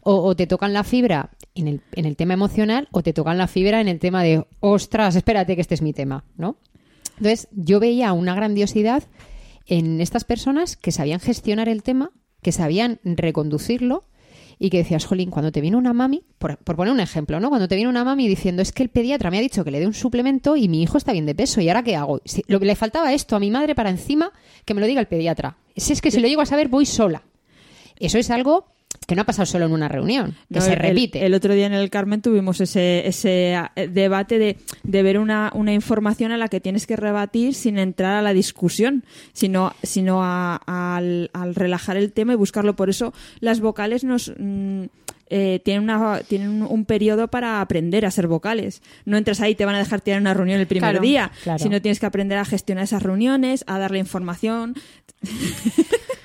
Speaker 3: O, o te tocan la fibra en el, en el tema emocional o te tocan la fibra en el tema de, ostras, espérate que este es mi tema, ¿no? Entonces, yo veía una grandiosidad en estas personas que sabían gestionar el tema, que sabían reconducirlo y que decías, jolín, cuando te viene una mami, por, por poner un ejemplo, ¿no? Cuando te viene una mami diciendo, es que el pediatra me ha dicho que le dé un suplemento y mi hijo está bien de peso, ¿y ahora qué hago? Si- lo que le faltaba esto a mi madre para encima que me lo diga el pediatra. Si es que si lo llego a saber, voy sola. Eso es algo que no ha pasado solo en una reunión, que
Speaker 4: No,
Speaker 3: se
Speaker 4: el-
Speaker 3: repite.
Speaker 4: El, otro día en el Carmen tuvimos ese, ese debate de, de ver una, una información a la que tienes que rebatir sin entrar a la discusión, sino, sino a- al, al relajar el tema y buscarlo. Por eso las vocales nos... mm, eh, tienen, una, tienen un, un periodo para aprender a ser vocales. No entras ahí y te van a dejar tirar una reunión el primer
Speaker 2: Claro,
Speaker 4: día,
Speaker 3: claro.
Speaker 4: sino tienes que aprender a gestionar esas reuniones, a darle información. [laughs]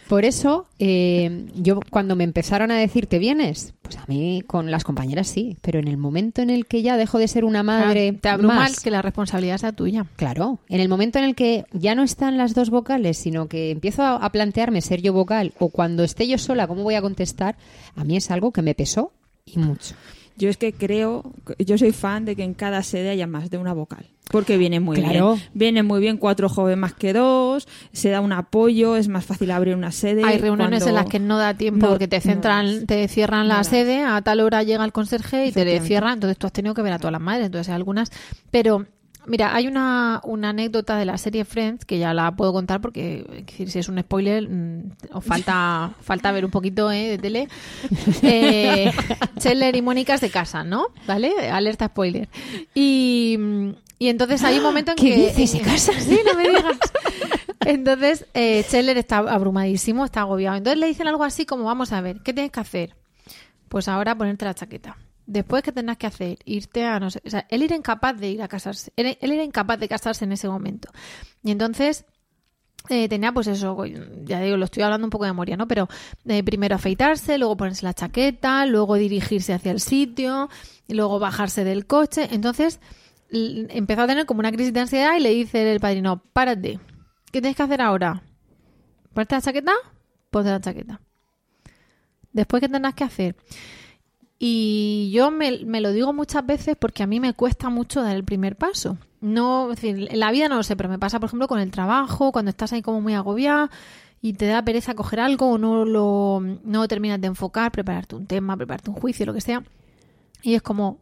Speaker 3: Por eso, eh, yo cuando me empezaron a decir, ¿te vienes? Pues a mí con las compañeras sí, pero en el momento en el que ya dejo de ser una madre
Speaker 2: te abruma
Speaker 3: más,
Speaker 2: que la responsabilidad sea tuya
Speaker 3: Claro, en el momento en el que ya no están las dos vocales, sino que empiezo a, a plantearme ser yo vocal o cuando esté yo sola, ¿cómo voy a contestar? A mí es algo que me pesó y mucho.
Speaker 4: Yo es que creo, yo soy fan de que en cada sede haya más de una vocal. Porque viene muy
Speaker 3: Claro.
Speaker 4: bien. Viene muy bien cuatro jóvenes más que dos, se da un apoyo, es más fácil abrir una sede.
Speaker 2: hay reuniones en las que no da tiempo
Speaker 4: No,
Speaker 2: porque te centran te cierran la
Speaker 4: No
Speaker 2: sede a tal hora llega el conserje y te le cierran entonces tú has tenido que ver a todas las madres entonces hay algunas pero Mira, hay una, una anécdota de la serie Friends que ya la puedo contar porque es decir, si es un spoiler mm, os falta [laughs] falta ver un poquito eh, de tele. [laughs] Eh, Chandler y Mónica se casan, ¿no? ¿Vale? Alerta spoiler. Y, y entonces hay un momento en
Speaker 3: ¿Qué
Speaker 2: que...
Speaker 3: dices? ¿Se [laughs] casan?
Speaker 2: Sí, no me digas. Entonces, eh, Chandler está abrumadísimo, está agobiado. Entonces le dicen algo así como, vamos a ver, ¿qué tienes que hacer? Pues ahora ponerte la chaqueta. Después, ¿qué tendrás que hacer? Irte a no sé... O sea, él era incapaz de ir a casarse. Él, era incapaz de casarse en ese momento. Y entonces... eh, tenía pues eso, ya digo, lo estoy hablando un poco de memoria, ¿no? Pero eh, primero afeitarse, luego ponerse la chaqueta, luego dirigirse hacia el sitio, y luego bajarse del coche. Entonces empezó a tener como una crisis de ansiedad y le dice el padrino, párate, ¿qué tienes que hacer ahora? ¿Ponerte la chaqueta? Ponte la chaqueta. Después, ¿qué tendrás que hacer? Y yo me, me lo digo muchas veces porque a mí me cuesta mucho dar el primer paso. No, en la vida no lo sé, pero me pasa, por ejemplo, con el trabajo, cuando estás ahí como muy agobiada y te da pereza coger algo o no lo, no terminas de enfocar, prepararte un tema, prepararte un juicio, lo que sea. Y es como,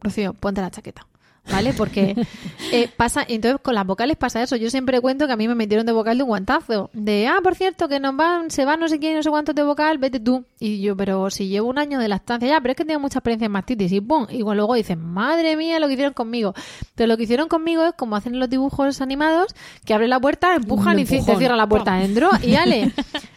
Speaker 2: Rocío, ponte la chaqueta. ¿Vale? Porque [laughs] eh, pasa, entonces con las vocales pasa eso. Yo siempre cuento que a mí me metieron de vocal de un guantazo. De, ah, por cierto, que nos van, se van no sé quién, no sé cuántos de vocal, vete tú. Y yo, pero si llevo un año de lactancia, ya, pero es que tengo mucha experiencia en mastitis. Y pum, igual luego dicen, madre mía, lo que hicieron conmigo. Pero lo que hicieron conmigo es como hacen en los dibujos animados, que abre la puerta, empujan y te
Speaker 3: empujón.
Speaker 2: cierra la puerta adentro. Y [laughs] ale,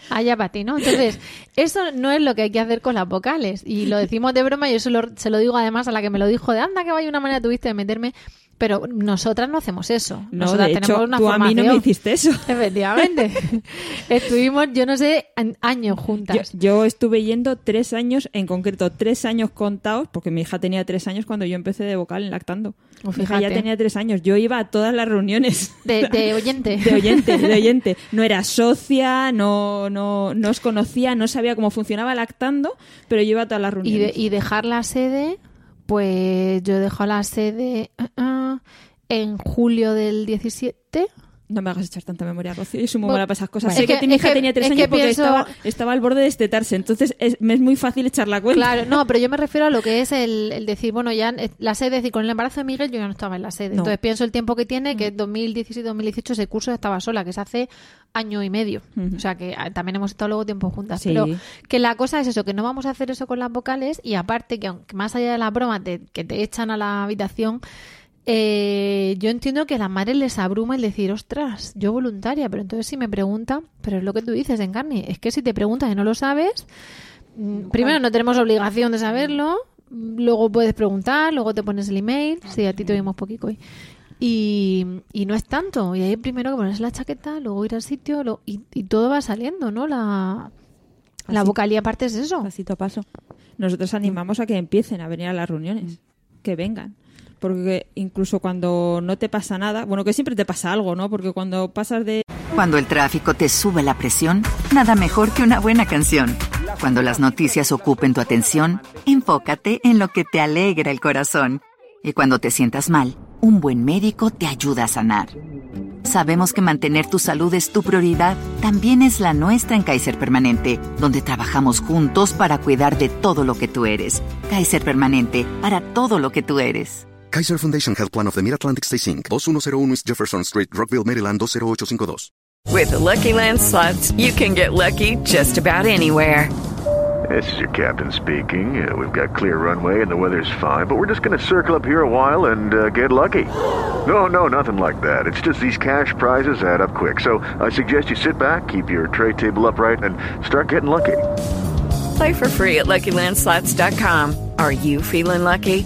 Speaker 2: allá para ti, ¿no? Entonces, eso no es lo que hay que hacer con las vocales. Y lo decimos de broma, yo se lo, se lo digo además a la que me lo dijo de anda que vaya una manera tuviste de Pero nosotras no hacemos eso.
Speaker 4: No,
Speaker 2: Nosotras
Speaker 4: de hecho,
Speaker 2: tenemos una
Speaker 4: tú a mí no me hiciste eso. [laughs]
Speaker 2: Efectivamente. [laughs] Estuvimos, yo no sé, años juntas.
Speaker 4: yo estuve yendo tres años, en concreto tres años contados, porque mi hija tenía tres años cuando yo empecé de vocal en lactando.
Speaker 2: Pues
Speaker 4: mi hija ya tenía tres años. Yo iba a todas las reuniones.
Speaker 2: De, de [laughs] oyente.
Speaker 4: De oyente, de oyente. No era socia, no, no, no os conocía, no sabía cómo funcionaba lactando, pero yo iba a todas las
Speaker 2: Y, de-
Speaker 4: reuniones.
Speaker 2: y dejar la sede, pues yo dejo la sede ah, ah, en julio del 17.
Speaker 4: No me hagas echar tanta memoria, Rocío. Yo soy muy
Speaker 2: Bueno,
Speaker 4: mala para esas cosas. sé
Speaker 2: Es
Speaker 4: que,
Speaker 2: que-
Speaker 4: mi hija
Speaker 2: que-
Speaker 4: tenía tres
Speaker 2: es
Speaker 4: años
Speaker 2: que
Speaker 4: porque
Speaker 2: pienso-
Speaker 4: estaba, estaba al borde de destetarse. Entonces es, me es muy fácil echar la cuenta.
Speaker 2: Claro, no, [laughs] pero yo me refiero a lo que es el, el decir, bueno, ya eh, la sede, es decir, con el embarazo de Miguel yo ya no estaba en la sede.
Speaker 4: No.
Speaker 2: Entonces pienso el tiempo que tiene, que es 2017-2018, ese curso estaba sola, que es hace año y medio. O sea que ah, también hemos estado luego tiempo juntas.
Speaker 4: Sí.
Speaker 2: Pero que la cosa es eso, que no vamos a hacer eso con las vocales y aparte que aunque más allá de la broma te- que te echan a la habitación, eh, yo entiendo que a las madres les abruma el decir, ostras, yo voluntaria, pero entonces si me preguntan, pero es lo que tú dices, Encarni, es que si te preguntan y no lo sabes, mm, primero no tenemos obligación de saberlo, mm, luego puedes preguntar, luego te pones el email, sí, a ti te oímos poquito hoy. Y, y no es tanto, y ahí primero que ponerse la chaqueta, luego ir al sitio, lo- y, y todo va saliendo, ¿no? La, la vocalía aparte es eso.
Speaker 5: Pasito a paso.
Speaker 4: Nosotros animamos a que empiecen a venir a las reuniones, que vengan. Porque incluso cuando no te pasa nada, bueno, que siempre te pasa algo, ¿no? Porque cuando pasas de
Speaker 7: Cuando el tráfico te sube la presión, nada mejor que una buena canción. Cuando las noticias ocupen tu atención, enfócate en lo que te alegra el corazón. Y cuando te sientas mal, un buen médico te ayuda a sanar. Sabemos que mantener tu salud es tu prioridad, también es la nuestra en Kaiser Permanente, donde trabajamos juntos para cuidar de todo lo que tú eres. Kaiser Permanente, para todo lo que tú eres.
Speaker 6: Kaiser Foundation Health Plan of the Mid-Atlantic Stay Inc., 2101 East Jefferson Street, Rockville, Maryland, 20852.
Speaker 8: With the Lucky Land slots, you can get lucky just about anywhere.
Speaker 9: This is your captain speaking. Uh, we've got clear runway and the weather's fine, but we're just going to circle up here a while and uh, get lucky. No, no, nothing like that. It's just these cash prizes add up quick. So I suggest you sit back, keep your tray table upright, and start getting lucky.
Speaker 8: Play for free at LuckyLandSlots.com. Are you feeling lucky?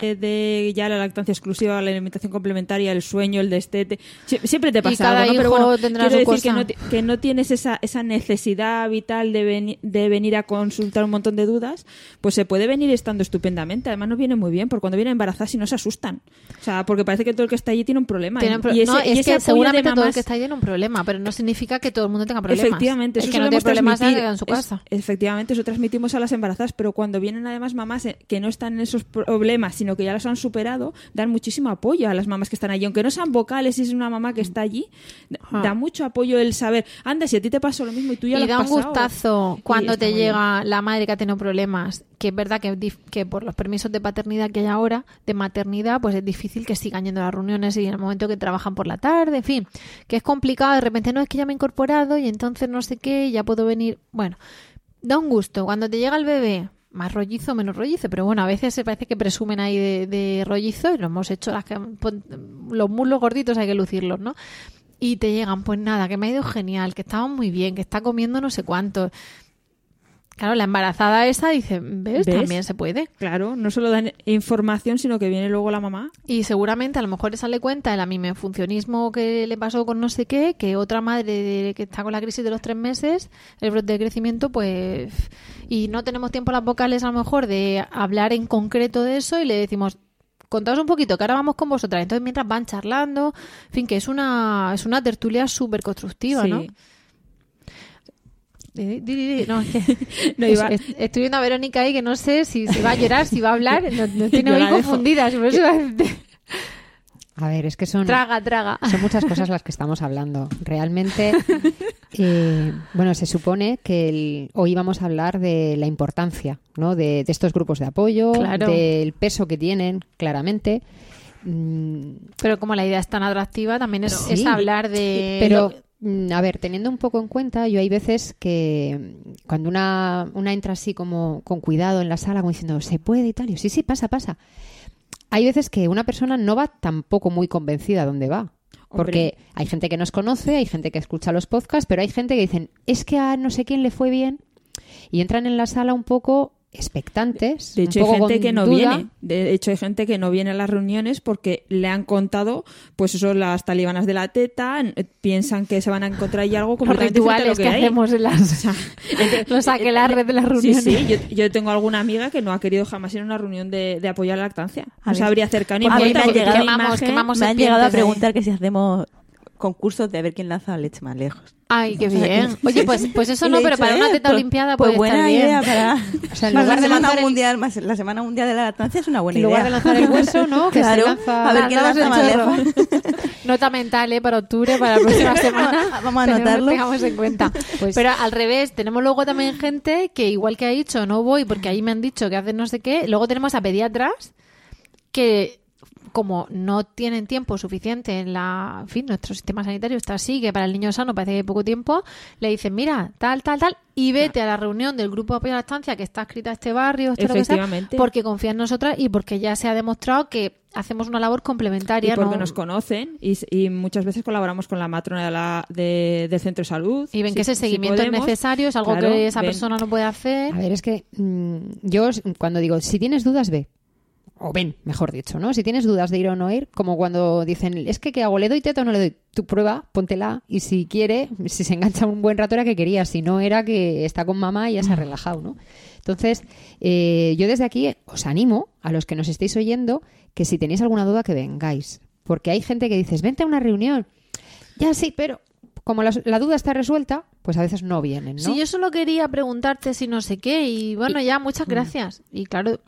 Speaker 4: De ya la lactancia exclusiva, la alimentación complementaria, el sueño, el destete. Sie- Siempre te pasa
Speaker 2: cada
Speaker 4: algo, ¿no? Pero bueno, quiero decir que no, ti- que no tienes esa, esa necesidad vital de, veni- de venir a consultar un montón de dudas, pues se puede venir estando estupendamente. Además nos viene muy bien, porque cuando vienen embarazadas y no se asustan. O sea, porque parece que todo el que está allí tiene un problema.
Speaker 2: Pro-
Speaker 4: y ese,
Speaker 2: no,
Speaker 4: y
Speaker 2: es
Speaker 4: ese
Speaker 2: que seguramente todo el que está ahí tiene un problema, pero no significa que todo el mundo tenga problemas.
Speaker 4: Efectivamente,
Speaker 2: es
Speaker 4: eso
Speaker 2: que no tiene problemas en su
Speaker 4: Es-
Speaker 2: casa.
Speaker 4: efectivamente, eso transmitimos a las embarazadas, pero cuando vienen además mamás eh, que no están en esos problemas, sino que ya los han superado, dan muchísimo apoyo a las mamás que están allí. Aunque no sean vocales, si es una mamá que está allí, da mucho apoyo el saber, anda, si a ti te pasó lo mismo y tú ya lo
Speaker 2: y
Speaker 4: has
Speaker 2: da un
Speaker 4: pasado".
Speaker 2: gustazo
Speaker 4: Y
Speaker 2: cuando te
Speaker 4: bien.
Speaker 2: llega la madre que ha tenido problemas, que es verdad que, que por los permisos de paternidad que hay ahora, de maternidad, pues es difícil que sigan yendo a las reuniones y en el momento que trabajan por la tarde, en fin, que es complicado, de repente no es que ya me he incorporado y entonces no sé qué, ya puedo venir. Bueno, da un gusto. Cuando te llega el bebé, más rollizo, menos rollizo, pero bueno, a veces se parece que presumen ahí de, de rollizo y lo hemos hecho, las que, los muslos gorditos hay que lucirlos, ¿no? Y te llegan, pues nada, que me ha ido genial, que estaba muy bien, que está comiendo no sé cuánto. Claro, la embarazada esa dice, ¿ves?
Speaker 4: ¿Ves?
Speaker 2: También se puede.
Speaker 4: Claro, no solo dan información, sino que viene luego la mamá.
Speaker 2: Y seguramente a lo mejor esa le cuenta el amimefuncionismo que le pasó con no sé qué, que otra madre que está con la crisis de los tres meses, el brote de crecimiento, pues... Y no tenemos tiempo las vocales a lo mejor de hablar en concreto de eso y le decimos, contaos un poquito, que ahora vamos con vosotras. Entonces, mientras van charlando, en fin, que es una, es una tertulia súper constructiva,
Speaker 4: Sí.
Speaker 2: ¿no? No, es que [laughs]
Speaker 4: No, iba-
Speaker 2: es- es- estoy viendo a Verónica ahí que no sé si, si va a llorar, si va a hablar, no, no tiene
Speaker 4: dejo.
Speaker 2: confundidas. por eso-
Speaker 3: A ver, es que son...
Speaker 2: traga, traga.
Speaker 3: Son muchas cosas las que estamos hablando. Realmente, eh, bueno, se supone que el- hoy vamos a hablar de la importancia ¿no? de, de estos grupos de apoyo,
Speaker 2: Claro.
Speaker 3: del peso que tienen, claramente. Mm,
Speaker 2: Pero como la idea es tan atractiva, también es,
Speaker 3: Sí.
Speaker 2: es hablar de...
Speaker 3: Pero,
Speaker 2: lo-
Speaker 3: a ver, teniendo un poco en cuenta, yo hay veces que mm, cuando una, una entra así como con cuidado en la sala, como diciendo, se puede y tal, yo, sí, sí, pasa, pasa. Hay veces que una persona no va tampoco muy convencida a dónde va. Porque hay gente que nos conoce, hay gente que escucha los podcasts, pero hay gente que dicen, es que a no sé quién le fue bien, y entran en la sala un poco expectantes.
Speaker 4: De hecho,
Speaker 3: un
Speaker 4: hay gente
Speaker 3: con
Speaker 4: que no
Speaker 3: duda.
Speaker 4: viene. De hecho, hay gente que no viene a las reuniones porque le han contado, pues eso, las talibanas de la teta, eh, piensan que se van a encontrar ahí algo
Speaker 2: los
Speaker 4: completamente diferente a lo
Speaker 2: rituales que,
Speaker 4: hay.
Speaker 2: hacemos en las... [laughs] los aquelarres [laughs] de las reuniones.
Speaker 4: sí, yo, yo tengo alguna amiga que no ha querido jamás ir a una reunión de, de apoyo a la lactancia. No habría acercado ni muerta
Speaker 10: me han
Speaker 4: porque
Speaker 10: llegado-
Speaker 4: tiene
Speaker 2: Quemamos-
Speaker 4: imagen.
Speaker 2: quemamos
Speaker 10: Me han llegado a preguntar que si hacemos concursos de ver quién lanza la leche más lejos.
Speaker 2: Ay, qué [laughs] bien. Oye, pues, pues eso no, pero para una
Speaker 10: eh,
Speaker 2: teta
Speaker 10: pues-
Speaker 2: olimpiada
Speaker 10: pues
Speaker 2: puede
Speaker 10: buena
Speaker 2: estar bien.
Speaker 10: idea para [laughs]
Speaker 3: O sea, en lugar
Speaker 10: la
Speaker 3: de
Speaker 10: semana
Speaker 3: lanzar el-
Speaker 10: mundial más- la semana mundial de la lactancia es una buena
Speaker 3: En
Speaker 10: idea
Speaker 3: lugar de lanzar el hueso, ¿no? [laughs] Que se lanza-
Speaker 10: a ver quién lanza más lejos
Speaker 2: Nota mental, ¿eh? Para octubre, para la próxima semana.
Speaker 10: Vamos a anotarlo.
Speaker 2: Tengamos en cuenta.
Speaker 3: Pues-
Speaker 2: Pero al revés, tenemos luego también gente que, igual que ha dicho, no voy porque ahí me han dicho que hacen no sé qué. Luego tenemos a pediatras que, como no tienen tiempo suficiente en la. En fin, nuestro sistema sanitario está así, que para el niño sano parece que hay poco tiempo. Le dicen, mira, tal, tal, tal, y vete a la reunión del grupo de apoyo a la estancia que está escrita a este barrio, esto lo que sea,
Speaker 4: Efectivamente.
Speaker 2: porque confía en nosotras y porque ya se ha demostrado que hacemos una labor
Speaker 4: Y
Speaker 2: complementaria.
Speaker 4: porque
Speaker 2: ¿no?
Speaker 4: nos conocen y, y muchas veces colaboramos con la matrona de la- de- del centro de salud.
Speaker 2: Y ven
Speaker 4: Si-
Speaker 2: que ese
Speaker 4: si
Speaker 2: seguimiento
Speaker 4: podemos.
Speaker 2: es necesario, es algo
Speaker 4: Claro,
Speaker 2: que esa
Speaker 4: ven.
Speaker 2: persona no puede hacer.
Speaker 3: A ver, es que mm, yo cuando digo, si tienes dudas, ve. O ven, mejor dicho, ¿no? Si tienes dudas de ir o no ir, como cuando dicen, es que ¿qué hago? ¿Le doy teta o no le doy? Tu prueba, póntela y si quiere, si se engancha un buen rato era que quería, si no era que está con mamá y ya se ha relajado, ¿no? Entonces, eh, yo desde aquí os animo a los que nos estéis oyendo que si tenéis alguna duda que vengáis. Porque hay gente que dices, vente a una reunión. Ya sí, pero como la, la duda está resuelta, pues a veces no vienen, ¿no?
Speaker 2: Si yo solo quería preguntarte si no sé qué, y bueno, ya, muchas gracias. Y claro.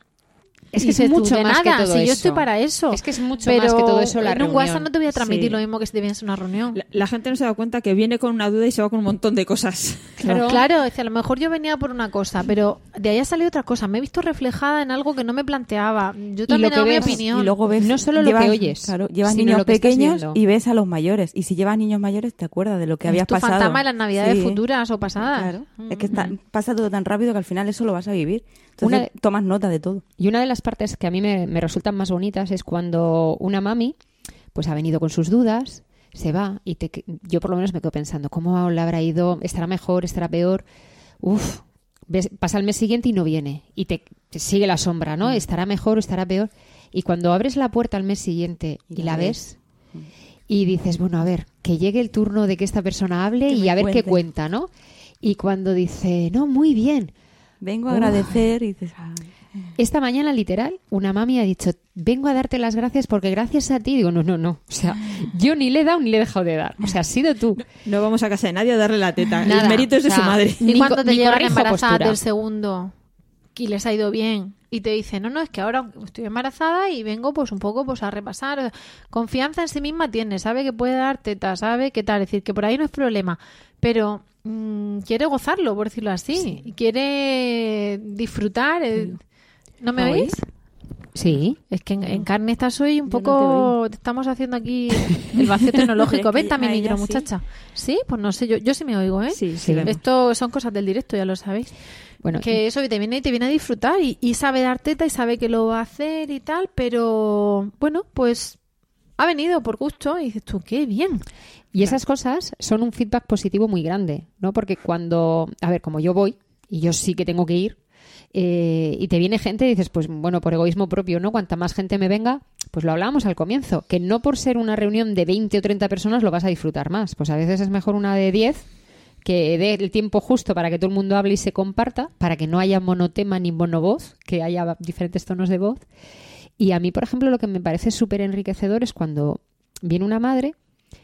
Speaker 3: Es que es mucho
Speaker 2: de
Speaker 3: más que
Speaker 2: nada,
Speaker 3: todo
Speaker 2: si yo
Speaker 3: eso.
Speaker 2: estoy para eso.
Speaker 3: Es que es mucho
Speaker 2: pero
Speaker 3: más que todo eso la
Speaker 2: en un
Speaker 3: reunión.
Speaker 2: WhatsApp no te voy a transmitir
Speaker 4: Sí.
Speaker 2: lo mismo que si te vienes a una reunión.
Speaker 4: La, la gente no se da cuenta que viene con una duda y se va con un montón de cosas. [laughs]
Speaker 2: Claro, claro es que a lo mejor yo venía por una cosa, pero de ahí ha salido otra cosa. Me he visto reflejada en algo que no me planteaba. Yo también
Speaker 3: que
Speaker 2: he dado mi opinión.
Speaker 10: y luego ves
Speaker 3: No solo lo que oyes,
Speaker 10: claro, llevas niños
Speaker 3: que
Speaker 10: pequeños y ves a los mayores y si llevas niños mayores te acuerdas de lo que
Speaker 2: Es
Speaker 10: habías
Speaker 2: tu
Speaker 10: pasado
Speaker 2: fantasma de las navidades
Speaker 10: Sí.
Speaker 2: futuras o pasadas.
Speaker 10: Claro,
Speaker 2: Mm.
Speaker 10: es que está- pasa todo tan rápido que al final eso lo vas a vivir. Entonces
Speaker 3: Una
Speaker 10: tomas nota de todo.
Speaker 3: Y una de las partes que a mí me, me resultan más bonitas es cuando una mami pues ha venido con sus dudas, se va y te, yo por lo menos me quedo pensando, ¿cómo le habrá ido? ¿Estará mejor? ¿Estará peor? Uf, ves- pasa el mes siguiente y no viene. Y te, te sigue la sombra, ¿no? ¿Estará mejor o estará peor? Y cuando abres la puerta al mes siguiente y, la ves, y dices, bueno, a ver, que llegue el turno de que esta persona hable
Speaker 10: Que
Speaker 3: y a ver qué cuenta, ¿no? Y cuando dice, no, muy bien,
Speaker 10: Vengo a
Speaker 3: Uf.
Speaker 10: agradecer y dices, "Ay".
Speaker 3: esta mañana, literal, una mami ha dicho, vengo a darte las gracias porque gracias a ti, digo, no, no, no. O sea, yo ni le he dado ni le he dejado de dar. O sea, has sido tú.
Speaker 4: No vamos a casa de nadie a darle la teta.
Speaker 3: Nada,
Speaker 4: el mérito es de
Speaker 3: o sea,
Speaker 4: su madre.
Speaker 2: Y
Speaker 3: Ni
Speaker 2: cuando te embarazadas
Speaker 3: postura.
Speaker 2: del segundo y les ha ido bien y te dicen, no, no, es que ahora estoy embarazada y vengo pues un poco pues a repasar. Confianza en sí misma tiene, sabe que puede dar teta, sabe qué tal, es decir, que por ahí no es problema, pero mm, quiere gozarlo, por decirlo así, y quiere disfrutar. eh. ¿No me
Speaker 3: ¿Me
Speaker 2: oís?
Speaker 3: Sí.
Speaker 2: Es que en, en carne estás hoy un
Speaker 10: Yo no te
Speaker 2: poco... te estamos haciendo aquí el vacío [laughs] tecnológico. Ven
Speaker 10: que
Speaker 2: también micro,
Speaker 10: sí.
Speaker 2: muchacha. ¿Sí? Pues no sé, yo, yo sí me oigo, ¿eh?
Speaker 4: Sí, sí.
Speaker 2: Esto son cosas del directo, ya lo sabéis.
Speaker 3: Bueno,
Speaker 2: Que eso que te viene y te viene a disfrutar y, y sabe dar teta y sabe que lo va a hacer y tal, pero bueno, pues ha venido por gusto y dices tú, qué bien.
Speaker 3: Y esas cosas son un feedback positivo muy grande, ¿no? Porque cuando, a ver, como yo voy, y yo sí que tengo que ir, eh, y te viene gente y dices, pues bueno, por egoísmo propio, ¿no? Cuanta más gente me venga, pues lo hablábamos al comienzo, que no por ser una reunión de 20 o 30 personas lo vas a disfrutar más. Pues a veces es mejor una de 10 que dé el tiempo justo para que todo el mundo hable y se comparta, para que no haya monotema ni monovoz, que haya diferentes tonos de voz. Y a mí, por ejemplo, lo que me parece súper enriquecedor es cuando viene una madre,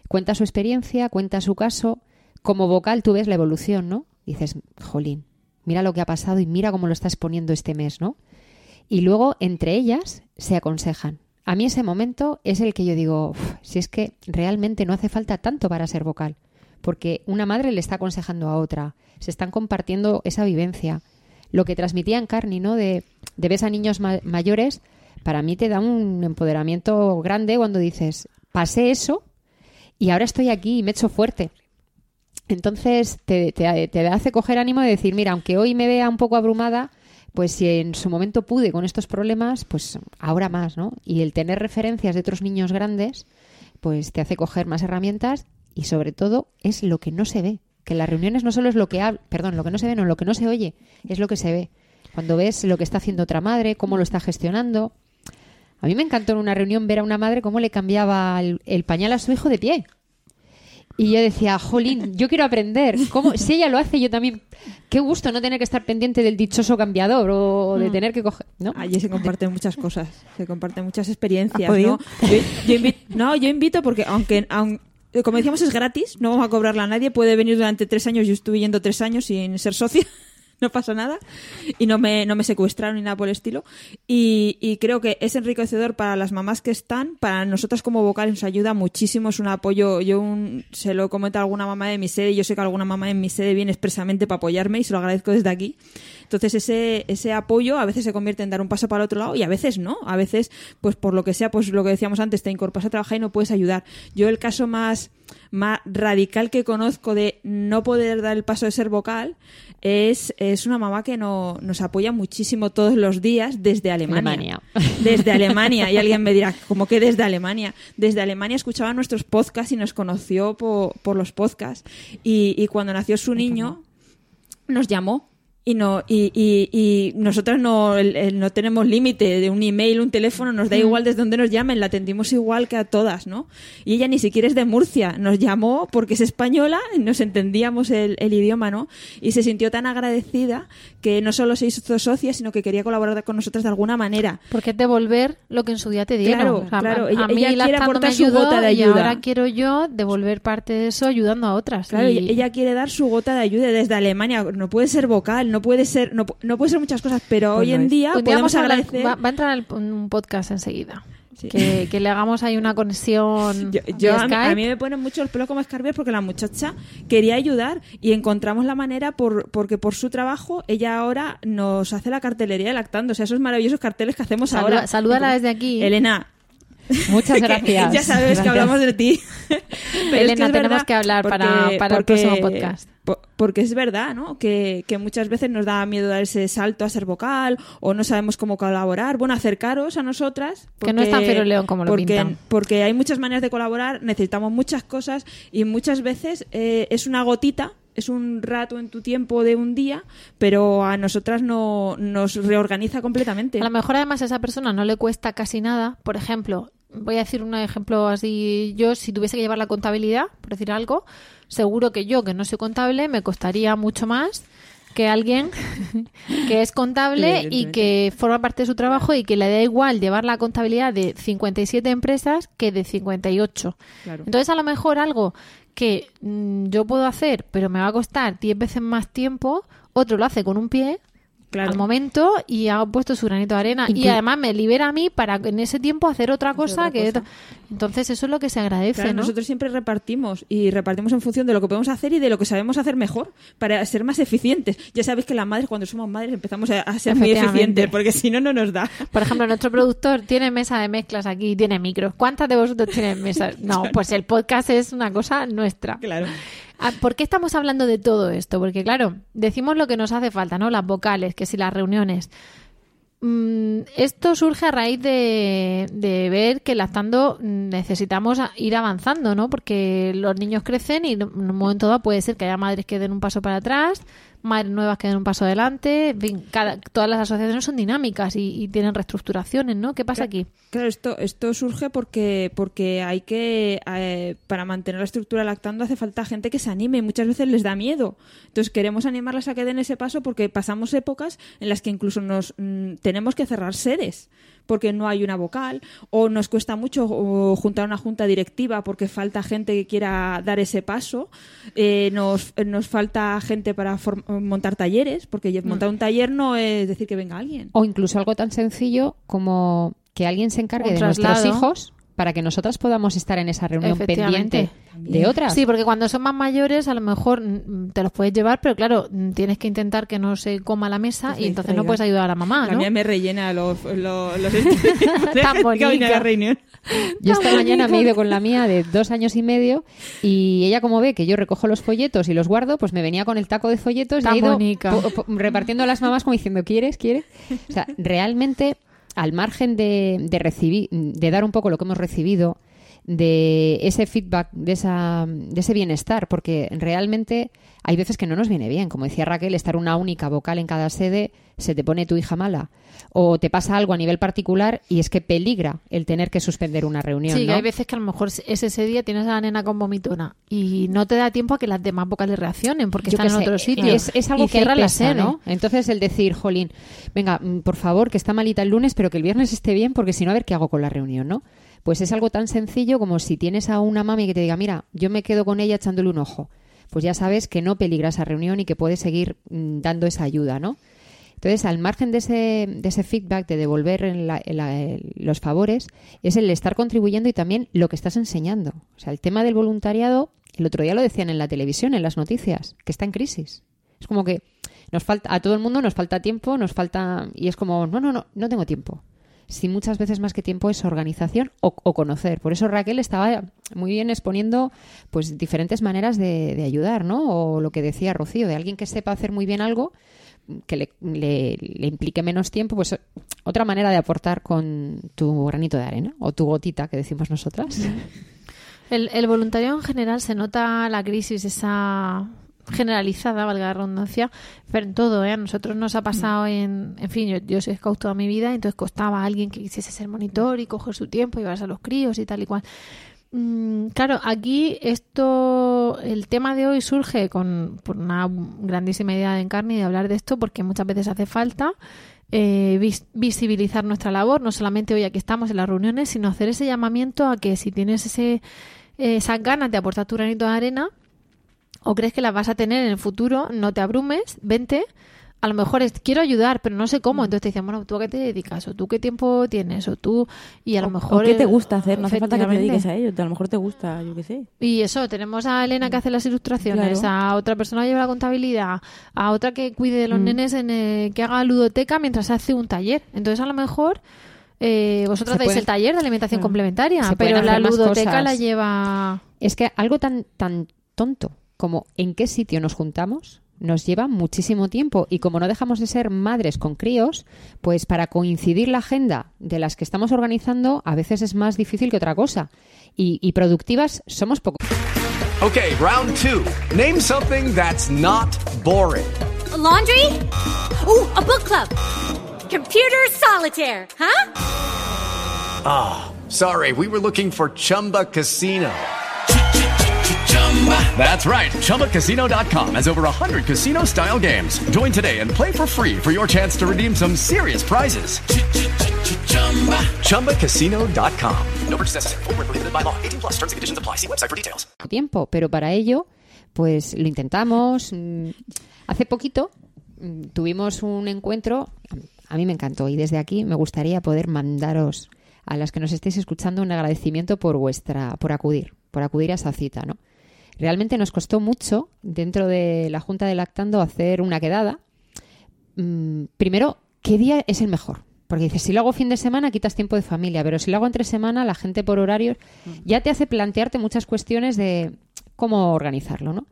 Speaker 3: cuenta su experiencia, cuenta su caso. Como vocal tú ves la evolución, ¿no? dices, jolín, mira lo que ha pasado y mira cómo lo estás poniendo este mes, ¿no? Y luego, entre ellas, se aconsejan. A mí ese momento es el que yo digo, "Uf, si es que realmente no hace falta tanto para ser vocal, porque una madre le está aconsejando a otra, se están compartiendo esa vivencia. Lo que transmitían Carni, ¿no? De, de ves a niños ma- mayores, para mí te da un empoderamiento grande cuando dices, pasé eso y ahora estoy aquí y me echo fuerte. Entonces te, te- te hace coger ánimo de decir, mira, aunque hoy me vea un poco abrumada, pues si en su momento pude con estos problemas, pues ahora más, ¿no? Y el tener referencias de otros niños grandes, pues te hace coger más herramientas y sobre todo es lo que no se ve. Que en las reuniones no solo es lo que habla, perdón, lo que no se ve, no, lo que no se oye, es lo que se ve. Cuando ves lo que está haciendo otra madre, cómo lo está gestionando. A mí me encantó en una reunión ver a una madre cómo le cambiaba el, el pañal a su hijo de pie. Y yo decía, jolín, yo quiero aprender. ¿Cómo? Si ella lo hace, yo también. Qué gusto no tener que estar pendiente del dichoso cambiador o de
Speaker 4: Mm.
Speaker 3: tener que coger. ¿no?
Speaker 4: Allí se comparten muchas cosas, se comparten muchas experiencias. ¿no? Yo, yo invito, no, yo invito porque aunque, aun- como decíamos, es gratis, no vamos a cobrarla a nadie, puede venir durante tres años, yo estuve yendo tres años sin ser socia. [laughs] No pasa nada y no me, no me secuestraron ni nada por el estilo. Y, y creo que es enriquecedor para las mamás que están, para nosotras como vocales nos ayuda muchísimo, es un apoyo. Yo un- se lo comento a alguna mamá de mi sede, yo sé que alguna mamá en mi sede viene expresamente para apoyarme y se lo agradezco desde aquí. Entonces ese, ese apoyo a veces se convierte en dar un paso para el otro lado y a veces no. A veces, pues por lo que sea, pues lo que decíamos antes, te incorporas a trabajar y no puedes ayudar. Yo el caso más, más radical que conozco de no poder dar el paso de ser vocal es, es una mamá que no, nos apoya muchísimo todos los días desde Alemania. [laughs] Desde Alemania. Y alguien me dirá, ¿cómo que desde Alemania? Desde Alemania escuchaba nuestros podcasts y nos conoció por, por los podcasts. Y, y cuando nació su niño, nos llamó y no y, y, y nosotros no, el- el- no tenemos límite de un email, un teléfono, nos da
Speaker 3: Mm.
Speaker 4: igual desde donde nos llamen, la atendimos igual que a todas, ¿no? Y ella ni siquiera es de Murcia, nos llamó porque es española, y nos entendíamos el, el idioma, ¿no? Y se sintió tan agradecida que no solo se hizo socia, sino que quería colaborar con nosotros de alguna manera.
Speaker 2: Porque es devolver lo que en su día te dieron.
Speaker 4: Claro,
Speaker 2: O sea,
Speaker 4: claro.
Speaker 2: A,
Speaker 4: Ella-
Speaker 2: a mí
Speaker 4: ella quiere aportar su
Speaker 2: ayudó
Speaker 4: gota de
Speaker 2: Y
Speaker 4: ayuda.
Speaker 2: ahora quiero yo devolver parte de eso ayudando a otras.
Speaker 4: Claro,
Speaker 2: Y-
Speaker 4: ella quiere dar su gota de ayuda desde Alemania. No puede ser vocal, no puede ser, no, no puede ser muchas cosas, pero
Speaker 2: Pues
Speaker 4: hoy
Speaker 2: no
Speaker 4: en día podemos
Speaker 2: vamos a hablar-
Speaker 4: agradecer.
Speaker 2: va, va a entrar el- un podcast enseguida. Que, que le hagamos ahí una conexión. [laughs]
Speaker 4: Yo, a, mí, a
Speaker 2: Skype.
Speaker 4: mí me ponen mucho el pelo como escarbias porque la muchacha quería ayudar y encontramos la manera por, porque por su trabajo ella ahora nos hace la cartelería de lactando. O sea, esos maravillosos carteles que hacemos
Speaker 2: Saluda-
Speaker 4: ahora.
Speaker 2: salúdala desde aquí.
Speaker 4: Elena.
Speaker 3: Muchas gracias.
Speaker 4: ya sabes
Speaker 3: Gracias.
Speaker 4: que hablamos de ti. [laughs] Pero es
Speaker 2: Elena,
Speaker 4: es
Speaker 2: tenemos que hablar para- para el próximo podcast.
Speaker 4: po- Porque es verdad, ¿no? Que, que muchas veces nos da miedo dar ese salto a ser vocal o no sabemos cómo colaborar. Bueno, acercaros a nosotras.
Speaker 2: Que no es tan
Speaker 4: porque-
Speaker 2: Feroleón como lo
Speaker 4: porque,
Speaker 2: pintan.
Speaker 4: Porque hay muchas maneras de colaborar, necesitamos muchas cosas y muchas veces eh, es una gotita. Es un rato en tu tiempo de un día, pero a nosotras no, nos reorganiza completamente.
Speaker 2: A lo mejor además a esa persona no le cuesta casi nada. Por ejemplo, voy a decir un ejemplo así. Yo, si tuviese que llevar la contabilidad, por decir algo, seguro que yo, que no soy contable, me costaría mucho más que alguien [laughs] que es contable y que forma parte de su trabajo y que le da igual llevar la contabilidad de 57 empresas que de 58.
Speaker 4: Claro.
Speaker 2: Entonces, a lo mejor algo que mm, yo puedo hacer, pero me va a costar 10 veces más tiempo, otro lo hace con un pie al momento y ha puesto su granito de arena. Y además me libera a mí para en ese tiempo hacer otra cosa.
Speaker 4: otra
Speaker 2: que
Speaker 4: cosa.
Speaker 2: Entonces, eso es lo que se agradece,
Speaker 4: Claro,
Speaker 2: ¿no?
Speaker 4: Nosotros siempre repartimos y repartimos en función de lo que podemos hacer y de lo que sabemos hacer mejor para ser más eficientes. Ya sabéis que las madres, cuando somos madres, empezamos a, a ser muy eficientes porque si no, no nos da.
Speaker 2: Por ejemplo, [laughs] nuestro productor tiene mesa de mezclas aquí, tiene micros. ¿Cuántas de vosotros tienen mesas? No, [laughs] pues el podcast es una cosa nuestra.
Speaker 4: Claro.
Speaker 2: Ah, ¿Por qué estamos hablando de todo esto? Porque, claro, decimos lo que nos hace falta, ¿no? Las vocales, que si las reuniones. Mm, esto surge a raíz de, ver que lactando mm, necesitamos ir avanzando, ¿no? Porque los niños crecen y en un momento dado puede ser que haya madres que den un paso para atrás, madres nuevas que den un paso adelante. En fin, cada- todas las asociaciones son dinámicas y, y tienen reestructuraciones, ¿no? ¿Qué pasa aquí?
Speaker 4: Claro, esto, esto surge porque, porque hay que, eh, para mantener la estructura lactando hace falta gente que se anime y muchas veces les da miedo. Entonces queremos animarlas a que den ese paso porque pasamos épocas en las que incluso nos mm, tenemos que cerrar sedes porque no hay una vocal, o nos cuesta mucho juntar una junta directiva porque falta gente que quiera dar ese paso, eh, nos, nos falta gente para montar talleres, porque montar un taller no es decir que venga alguien.
Speaker 3: O incluso algo tan sencillo como que alguien se encargue de nuestros hijos para que nosotras podamos estar en esa reunión pendiente de otras.
Speaker 2: Sí, porque cuando son más mayores a lo mejor mm, te los puedes llevar, pero claro, mm, tienes que intentar que no se coma la mesa y entonces no puedes ayudar a la mamá,
Speaker 4: La
Speaker 2: ¿no?
Speaker 4: mía me rellena los, [laughs] los, los
Speaker 2: Tan
Speaker 4: la
Speaker 2: bonita.
Speaker 4: reunión.
Speaker 3: Yo esta mañana me he ido con la mía de dos años y medio y ella como ve que yo recojo los folletos y los guardo, pues me venía con el taco de folletos y ha ido
Speaker 2: bonica.
Speaker 3: po- po- repartiendo a las mamás como diciendo, ¿quieres? ¿Quieres? O sea, realmente al margen de, de de dar un poco lo que hemos recibido, de ese feedback, de, esa, de ese bienestar, porque realmente hay veces que no nos viene bien. Como decía Raquel, estar una única vocal en cada sede, se te pone tu hija mala. O te pasa algo a nivel particular y es que peligra el tener que suspender una reunión.
Speaker 2: Sí,
Speaker 3: ¿no?
Speaker 2: hay veces que a lo mejor es ese día tienes a la nena con vomitona y no te da tiempo a que las demás vocales reaccionen porque
Speaker 3: Yo
Speaker 2: están en
Speaker 3: sé,
Speaker 2: otro sitio.
Speaker 3: Es, es algo
Speaker 2: Y
Speaker 3: que ahí
Speaker 2: cierran la
Speaker 3: pesa,
Speaker 2: sede.
Speaker 3: ¿no? Entonces el decir, jolín, venga, mm, por favor, que está malita el lunes, pero que el viernes esté bien, porque si no, a ver qué hago con la reunión, ¿no? Pues es algo tan sencillo como si tienes a una mami que te diga, mira, yo me quedo con ella echándole un ojo. Pues ya sabes que no peligra esa reunión y que puedes seguir mm, dando esa ayuda, ¿no? Entonces, al margen de ese, de ese feedback, de devolver en la- la- los favores, es el estar contribuyendo y también lo que estás enseñando. O sea, el tema del voluntariado, el otro día lo decían en la televisión, en las noticias, que está en crisis. Es como que nos falta, a todo el mundo nos falta tiempo, nos falta, y es como, no, no, no, no tengo tiempo. Si muchas veces más que tiempo es organización o, conocer. Por eso Raquel estaba muy bien exponiendo pues diferentes maneras de, ayudar, ¿no? O lo que decía Rocío, de alguien que sepa hacer muy bien algo, que le, implique menos tiempo, pues otra manera de aportar con tu granito de arena o tu gotita que decimos nosotras. [laughs]
Speaker 2: El, el voluntariado en general se nota la crisis esa generalizada, valga la redundancia, pero en todo, ¿eh? A nosotros nos ha pasado en... En fin, yo, yo soy scout toda mi vida, entonces costaba a alguien que quisiese ser monitor y coger su tiempo y llevarse a los críos y tal y cual. Mm, claro, aquí esto, el tema de hoy surge con por una grandísima idea de Encarni de hablar de esto porque muchas veces hace falta eh, vis- visibilizar nuestra labor, no solamente hoy aquí estamos en las reuniones, sino hacer ese llamamiento a que si tienes ese, esas ganas de aportar tu granito de arena o crees que las vas a tener en el futuro, no te abrumes, vente. A lo mejor es, quiero ayudar, pero no sé
Speaker 5: Mm.
Speaker 2: cómo. Entonces te dicen, bueno, ¿tú a qué te dedicas? ¿O tú qué tiempo tienes? ¿O tú? Y a lo
Speaker 5: O-
Speaker 2: mejor...
Speaker 5: ¿O qué te gusta hacer? No hace falta que te dediques a ello. A lo mejor te gusta, yo qué sé.
Speaker 2: Y eso, tenemos a Elena que hace las ilustraciones,
Speaker 5: Claro.
Speaker 2: a otra persona que lleva la contabilidad, a otra que cuide de los
Speaker 5: Mm.
Speaker 2: nenes, en el- que haga ludoteca mientras hace un taller. Entonces, a lo mejor eh, vosotros dais el taller de alimentación complementaria, pero la ludoteca la lleva...
Speaker 3: Es que algo tan, tan tonto como en qué sitio nos juntamos nos lleva muchísimo tiempo y como no dejamos de ser madres con críos, pues para coincidir la agenda de las que estamos organizando a veces es más difícil que otra cosa. Y, y productivas somos poco.
Speaker 11: Okay, round two. Name something that's not boring.
Speaker 12: A laundry? Ooh, a book club. Computer solitaire, huh?
Speaker 11: Ah, sorry, we were looking for Chumba Casino. That's right. ChumbaCasino.com has over 100 casino style games. Join today and play for free for your chance to redeem some serious prizes. ChumbaCasino.com.
Speaker 13: No purchase necessary. Void where prohibited by law. 18 plus terms and conditions apply. See website for details.
Speaker 3: tiempo, pero para ello, pues lo intentamos. Mm, Hace poquito mm, tuvimos un encuentro, a mí me encantó y desde aquí me gustaría poder mandaros a las que nos estéis escuchando un agradecimiento por vuestra, por acudir, por acudir a esa cita, ¿no? Realmente nos costó mucho dentro de la Junta de Lactando hacer una quedada. Mm, primero, ¿qué día es el mejor? Porque dices, si lo hago fin de semana, quitas tiempo de familia, pero si lo hago entre semana, la gente por horarios ya te hace plantearte muchas cuestiones de cómo organizarlo, ¿no?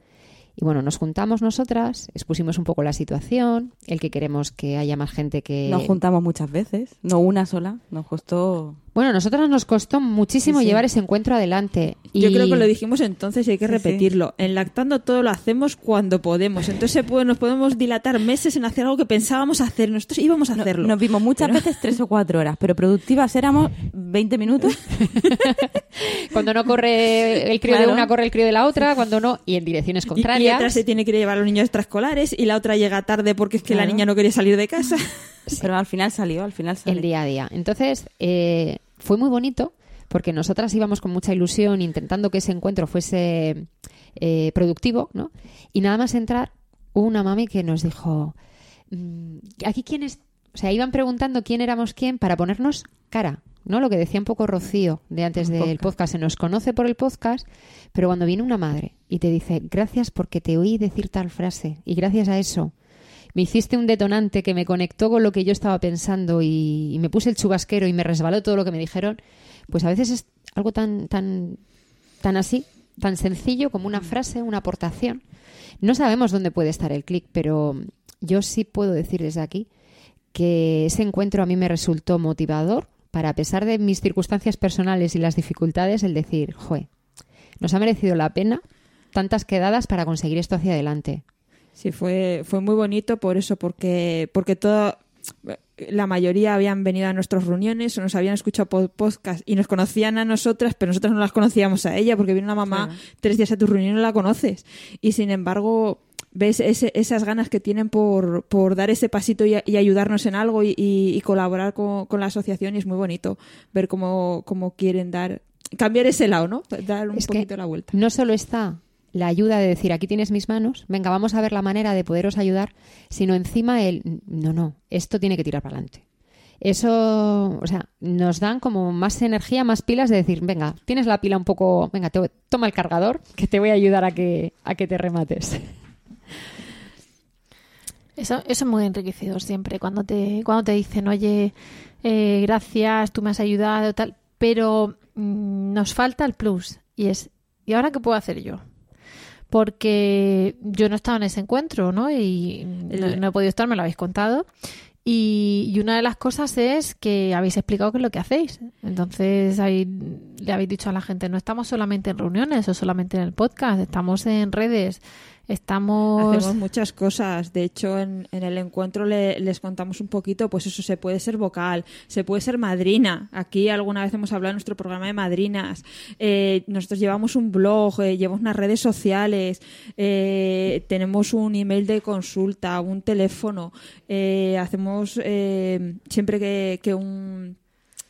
Speaker 3: Y bueno, nos juntamos nosotras, expusimos un poco la situación, el que queremos que haya más gente que...
Speaker 5: Nos juntamos muchas veces, no una sola. Nos costó.
Speaker 3: Bueno, a nosotras nos costó muchísimo
Speaker 4: Sí, sí.
Speaker 3: llevar ese encuentro adelante. Y...
Speaker 4: Yo creo que lo dijimos entonces y hay que
Speaker 5: Sí,
Speaker 4: repetirlo. En lactando todo lo hacemos cuando podemos. Entonces puede- nos podemos dilatar meses en hacer algo que pensábamos hacer. Nosotros íbamos a
Speaker 5: No-
Speaker 4: hacerlo.
Speaker 5: Nos vimos muchas veces tres o cuatro horas, pero productivas éramos 20 minutos. [laughs]
Speaker 3: Cuando no corre el crío de una, corre el crío de la otra, cuando no, y en direcciones
Speaker 4: Y- Y,
Speaker 3: contrarias.
Speaker 4: otra se tiene que llevar a los niños extraescolares y la otra llega tarde porque es que la niña no quería salir de casa. [laughs]
Speaker 5: Pero al final salió, al final salió.
Speaker 3: el día a día. Entonces, eh, fue muy bonito porque nosotras íbamos con mucha ilusión intentando que ese encuentro fuese eh, productivo, ¿no? Y nada más entrar, hubo una mami que nos dijo, mm, aquí quién es, o sea, iban preguntando quién éramos quién para ponernos cara, ¿no? Lo que decía un poco Rocío de antes del podcast, se nos conoce por el podcast, pero cuando viene una madre y te dice, gracias porque te oí decir tal frase y gracias a eso me hiciste un detonante que me conectó con lo que yo estaba pensando y, y me puse el chubasquero y me resbaló todo lo que me dijeron, pues a veces es algo tan, tan, tan así, tan sencillo como una frase, una aportación. No sabemos dónde puede estar el clic, pero yo sí puedo decir desde aquí que ese encuentro a mí me resultó motivador para, a pesar de mis circunstancias personales y las dificultades, el decir, jue, nos ha merecido la pena tantas quedadas para conseguir esto hacia adelante.
Speaker 4: Sí, fue, fue muy bonito por eso, porque, porque todo, la mayoría habían venido a nuestras reuniones o nos habían escuchado po- podcast y nos conocían a nosotras, pero nosotras no las conocíamos a ella, porque viene una mamá tres días a tu reunión y no la conoces. Y sin embargo, ves ese- esas ganas que tienen por, por dar ese pasito y, y ayudarnos en algo y, y- y colaborar con, con la asociación y es muy bonito ver cómo, cómo quieren dar, cambiar ese lado, ¿no? Dar un
Speaker 3: Es
Speaker 4: poquito la vuelta.
Speaker 3: No solo está la ayuda de decir, aquí tienes mis manos, venga, vamos a ver la manera de poderos ayudar, sino encima el, no, no, esto tiene que tirar para adelante. Eso, o sea, nos dan como más energía, más pilas de decir, venga, tienes la pila un poco, venga, te- toma el cargador, que te voy a ayudar a que, a que te remates.
Speaker 2: Eso, eso es muy enriquecedor siempre, cuando te, cuando te dicen, oye, eh, gracias, tú me has ayudado, tal, pero mm, nos falta el plus, y es, ¿y ahora qué puedo hacer yo? Porque yo no he estado en ese encuentro, ¿no? Y no, no he podido estar, me lo habéis contado. Y, y una de las cosas es que habéis explicado qué es lo que hacéis. Entonces ahí le habéis dicho a la gente, no estamos solamente en reuniones o solamente en el podcast, estamos en redes, estamos...
Speaker 4: Hacemos muchas cosas. De hecho, en, en el encuentro le- les contamos un poquito, pues eso, se puede ser vocal, se puede ser madrina. Aquí alguna vez hemos hablado en nuestro programa de madrinas. Eh, nosotros llevamos un blog, eh, llevamos unas redes sociales, eh, tenemos un email de consulta, un teléfono. eh, hacemos eh, siempre que, que un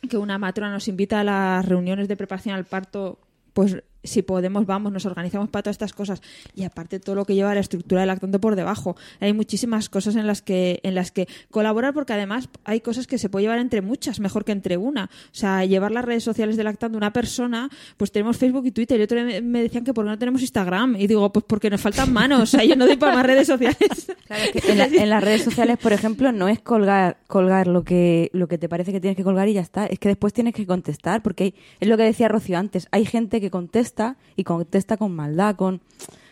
Speaker 4: que una matrona nos invita a las reuniones de preparación al parto, pues si podemos, vamos, nos organizamos para todas estas cosas. Y aparte todo lo que lleva la estructura del lactante por debajo. Hay muchísimas cosas en las que, en las que colaborar, porque además hay cosas que se puede llevar entre muchas, mejor que entre una. O sea, llevar las redes sociales de lactando una persona, pues tenemos Facebook y Twitter. Y otro me- decían que por qué no tenemos Instagram. Y digo, pues porque nos faltan manos. O sea, yo no doy para más redes sociales. [laughs]
Speaker 5: En, la- en las redes sociales, por ejemplo, no es colgar, colgar lo que, lo que te parece que tienes que colgar y ya está. Es que después tienes que contestar, porque es lo que decía Rocío antes. Hay gente que contesta y contesta con maldad, con,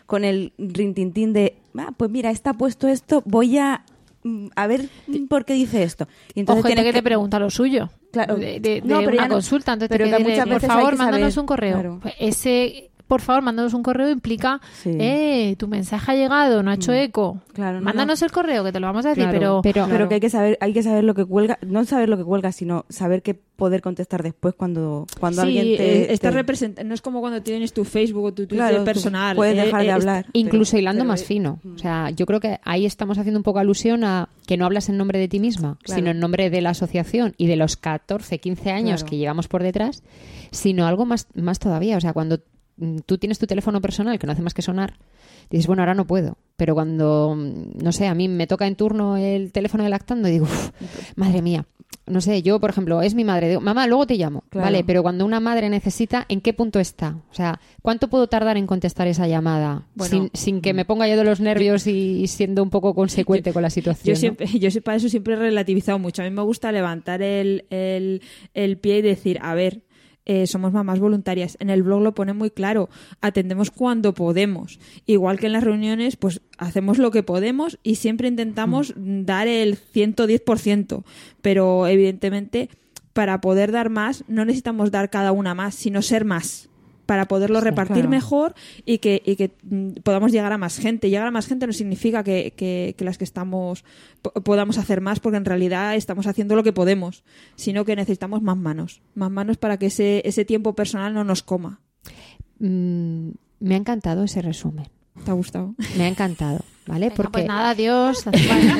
Speaker 5: con el rintintín de, ah, pues mira, está puesto esto, voy a, mm, a ver por qué dice esto. Y
Speaker 2: o gente
Speaker 5: tienes
Speaker 2: que te pregunta lo suyo.
Speaker 5: Claro.
Speaker 2: De, de-
Speaker 5: No,
Speaker 2: de
Speaker 5: pero ya
Speaker 2: una
Speaker 5: no-
Speaker 2: consulta. Entonces
Speaker 5: pero
Speaker 2: te
Speaker 5: que muchas
Speaker 2: por
Speaker 5: veces hay
Speaker 2: favor,
Speaker 5: que
Speaker 2: mándanos un correo.
Speaker 5: claro.
Speaker 2: Pues Ese, por favor, mándanos un correo implica, eh, tu mensaje ha llegado, no ha hecho eco.
Speaker 5: Mm. Claro, no,
Speaker 2: mándanos el correo, que te lo vamos a decir,
Speaker 5: Claro,
Speaker 2: pero...
Speaker 5: pero que hay que saber hay que saber lo que cuelga no saber lo que cuelga sino saber qué poder contestar después cuando cuando
Speaker 4: Sí,
Speaker 5: alguien te,
Speaker 4: eh, está
Speaker 5: te-
Speaker 4: represent- no es como cuando tienes tu Facebook o tu Twitter
Speaker 5: Claro,
Speaker 4: personal.
Speaker 5: puedes
Speaker 4: eh,
Speaker 5: dejar de
Speaker 4: eh,
Speaker 5: hablar.
Speaker 3: Incluso
Speaker 4: pero-
Speaker 3: hilando
Speaker 4: pero-
Speaker 3: más fino. O sea, yo creo que ahí estamos haciendo un poco alusión a que no hablas en nombre de ti misma,
Speaker 5: Claro.
Speaker 3: sino en nombre de la asociación y de los 14, 15 años
Speaker 5: Claro.
Speaker 3: que llevamos por detrás, sino algo más, más todavía. O sea, cuando mm, tú tienes tu teléfono personal que no hace más que sonar, dices, bueno, ahora no puedo. Pero cuando, mm, no sé, a mí me toca en turno el teléfono de lactando y digo, "Uf, madre mía. No sé, yo, por ejemplo, es mi madre. Digo, mamá, luego te llamo.
Speaker 5: Claro.
Speaker 3: Vale, pero cuando una madre necesita, ¿en qué punto está? O sea, ¿cuánto puedo tardar en contestar esa llamada
Speaker 4: Bueno,
Speaker 3: sin, sin que me ponga yo de los nervios y, siendo un poco consecuente con la situación?
Speaker 4: Yo
Speaker 3: ¿no?
Speaker 4: siempre, yo para eso siempre he relativizado mucho. A mí me gusta levantar el, el, el pie y decir, a ver, eh, somos mamás voluntarias. En el blog lo pone muy claro. Atendemos cuando podemos. Igual que en las reuniones, pues hacemos lo que podemos y siempre intentamos dar el 110%. Pero evidentemente, para poder dar más, no necesitamos dar cada una más, sino ser más para poderlo repartir
Speaker 5: claro.
Speaker 4: mejor y que, y que mm, podamos llegar a más gente. Llegar a más gente no significa que, que- que las que estamos po- podamos hacer más porque en realidad estamos haciendo lo que podemos, sino que necesitamos más manos, más manos para que ese, ese tiempo personal no nos coma.
Speaker 3: Mm, me ha encantado ese resumen.
Speaker 4: ¿Te ha gustado?
Speaker 3: Me ha encantado, ¿vale?
Speaker 2: Porque... Pues nada, adiós.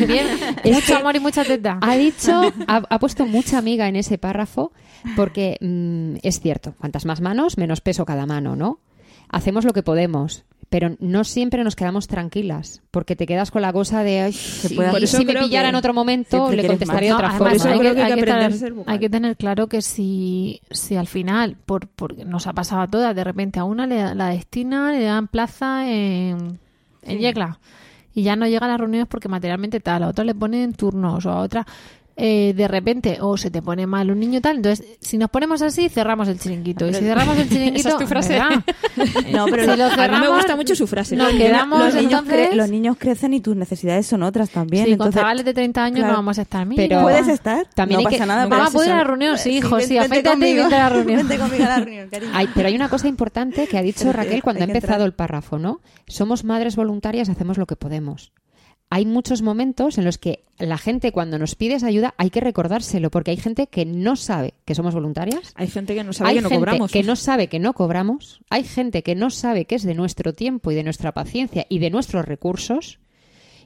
Speaker 2: Bien.
Speaker 3: Es [laughs]
Speaker 2: Mucho
Speaker 3: que
Speaker 2: amor y mucha teta.
Speaker 3: Ha dicho, ha, ha puesto mucha amiga en ese párrafo, porque mm, es cierto, cuantas más manos, menos peso cada mano, ¿no? Hacemos lo que podemos, pero no siempre nos quedamos tranquilas, porque te quedas con la cosa de, ay, si, y me pillara en otro momento, le contestaría de
Speaker 2: No,
Speaker 3: otra
Speaker 2: además,
Speaker 3: forma.
Speaker 2: hay, que,
Speaker 4: hay
Speaker 2: tener, hay que claro que si, si al final, por, porque nos ha pasado a todas, de repente a una le, la destina, le dan plaza en, en Yecla y ya no llega a las reuniones porque materialmente tal, a otra le ponen turnos o a otra eh, de repente o se te pone mal un niño tal, entonces si nos ponemos así cerramos el chiringuito y si cerramos el chiringuito
Speaker 10: Esa es tu frase.
Speaker 2: ¿verdad? [laughs]
Speaker 10: No, pero
Speaker 2: Si
Speaker 10: lo-
Speaker 2: lo
Speaker 10: a mí me
Speaker 2: cerramos,
Speaker 4: gusta mucho su frase.
Speaker 2: Nos
Speaker 10: Los niños-
Speaker 2: quedamos
Speaker 10: los, niños
Speaker 2: entonces
Speaker 10: cre- los niños crecen y tus necesidades son otras también.
Speaker 2: Sí, con
Speaker 10: entonces,
Speaker 2: chavales de 30 años
Speaker 10: claro.
Speaker 2: no vamos a estar. Mira,
Speaker 3: Pero-
Speaker 10: Puedes estar,
Speaker 3: También
Speaker 10: no
Speaker 3: hay que-
Speaker 10: pasa nada.
Speaker 2: Mamá, ¿puedo ir a la reunión? Sí, hijo, sí, afeítate y vente a la reunión.
Speaker 10: Vente conmigo a la reunión, [laughs] cariño.
Speaker 3: Pero hay una cosa importante que ha [laughs] dicho Raquel cuando ha empezado
Speaker 10: entrar.
Speaker 3: el párrafo, ¿no? Somos madres voluntarias, hacemos lo que podemos. Hay muchos momentos en los que la gente cuando nos pide esa ayuda hay que recordárselo, porque hay gente que no sabe que somos voluntarias.
Speaker 4: Hay gente que no sabe
Speaker 3: hay
Speaker 4: que no
Speaker 3: gente
Speaker 4: cobramos.
Speaker 3: que no sabe que no cobramos. Hay gente que no sabe que es de nuestro tiempo y de nuestra paciencia y de nuestros recursos.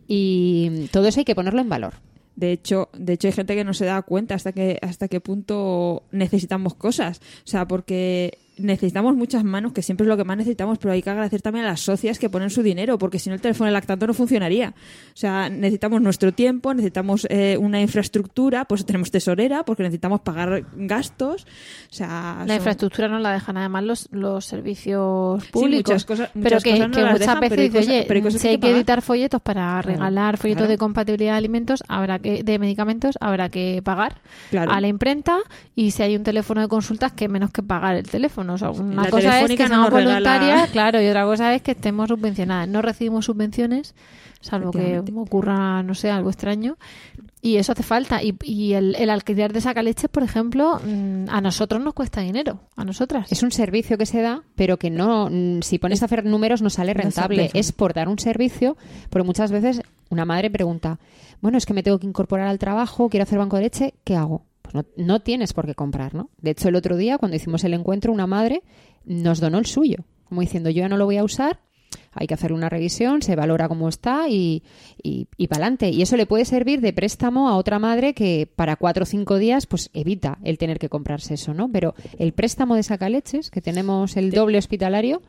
Speaker 3: Y todo eso hay que ponerlo en valor.
Speaker 4: De hecho, de hecho hay gente que no se da cuenta hasta que hasta qué punto necesitamos cosas, o sea, porque necesitamos muchas manos, que siempre es lo que más necesitamos, pero hay que agradecer también a las socias que ponen su dinero, porque si no el teléfono lactante no funcionaría. O sea, necesitamos nuestro tiempo, necesitamos eh, una infraestructura, pues tenemos tesorera, porque necesitamos pagar gastos, o sea,
Speaker 2: La
Speaker 4: son-
Speaker 2: infraestructura no la dejan además los, los servicios
Speaker 4: Sí,
Speaker 2: públicos.
Speaker 4: muchas cosas-
Speaker 2: pero que,
Speaker 4: cosas no
Speaker 2: que
Speaker 4: las
Speaker 2: muchas
Speaker 4: dejan,
Speaker 2: veces
Speaker 4: pero cosas-
Speaker 2: oye,
Speaker 4: pero
Speaker 2: si hay que
Speaker 4: que pagar".
Speaker 2: editar folletos para regalar folletos
Speaker 4: claro.
Speaker 2: de compatibilidad de alimentos, habrá que de medicamentos habrá que pagar
Speaker 4: Claro.
Speaker 2: a la imprenta y si hay un teléfono de consultas que menos que pagar el teléfono. Una
Speaker 4: La
Speaker 2: cosa es que seamos voluntarias, claro, y otra cosa es que estemos subvencionadas. No recibimos subvenciones, salvo que ocurra, no sé, algo extraño. Y eso hace falta. Y, y el, el alquiler de sacaleches, por ejemplo, mm, a nosotros nos cuesta dinero. A nosotras.
Speaker 3: Es un servicio que se da, pero que no, mm, si pones a hacer números no sale rentable.
Speaker 4: rentable.
Speaker 3: Es por dar un servicio, porque muchas veces una madre pregunta, bueno, es que me tengo que incorporar al trabajo, quiero hacer banco de leche, ¿qué hago? No, no tienes por qué comprar, ¿no? De hecho, el otro día, cuando hicimos el encuentro, una madre nos donó el suyo, como diciendo, yo ya no lo voy a usar, hay que hacer una revisión, se valora cómo está y, y, y para adelante. Y eso le puede servir de préstamo a otra madre que para cuatro o cinco días pues evita el tener que comprarse eso, ¿no? Pero el préstamo de sacaleches, que tenemos el doble hospitalario,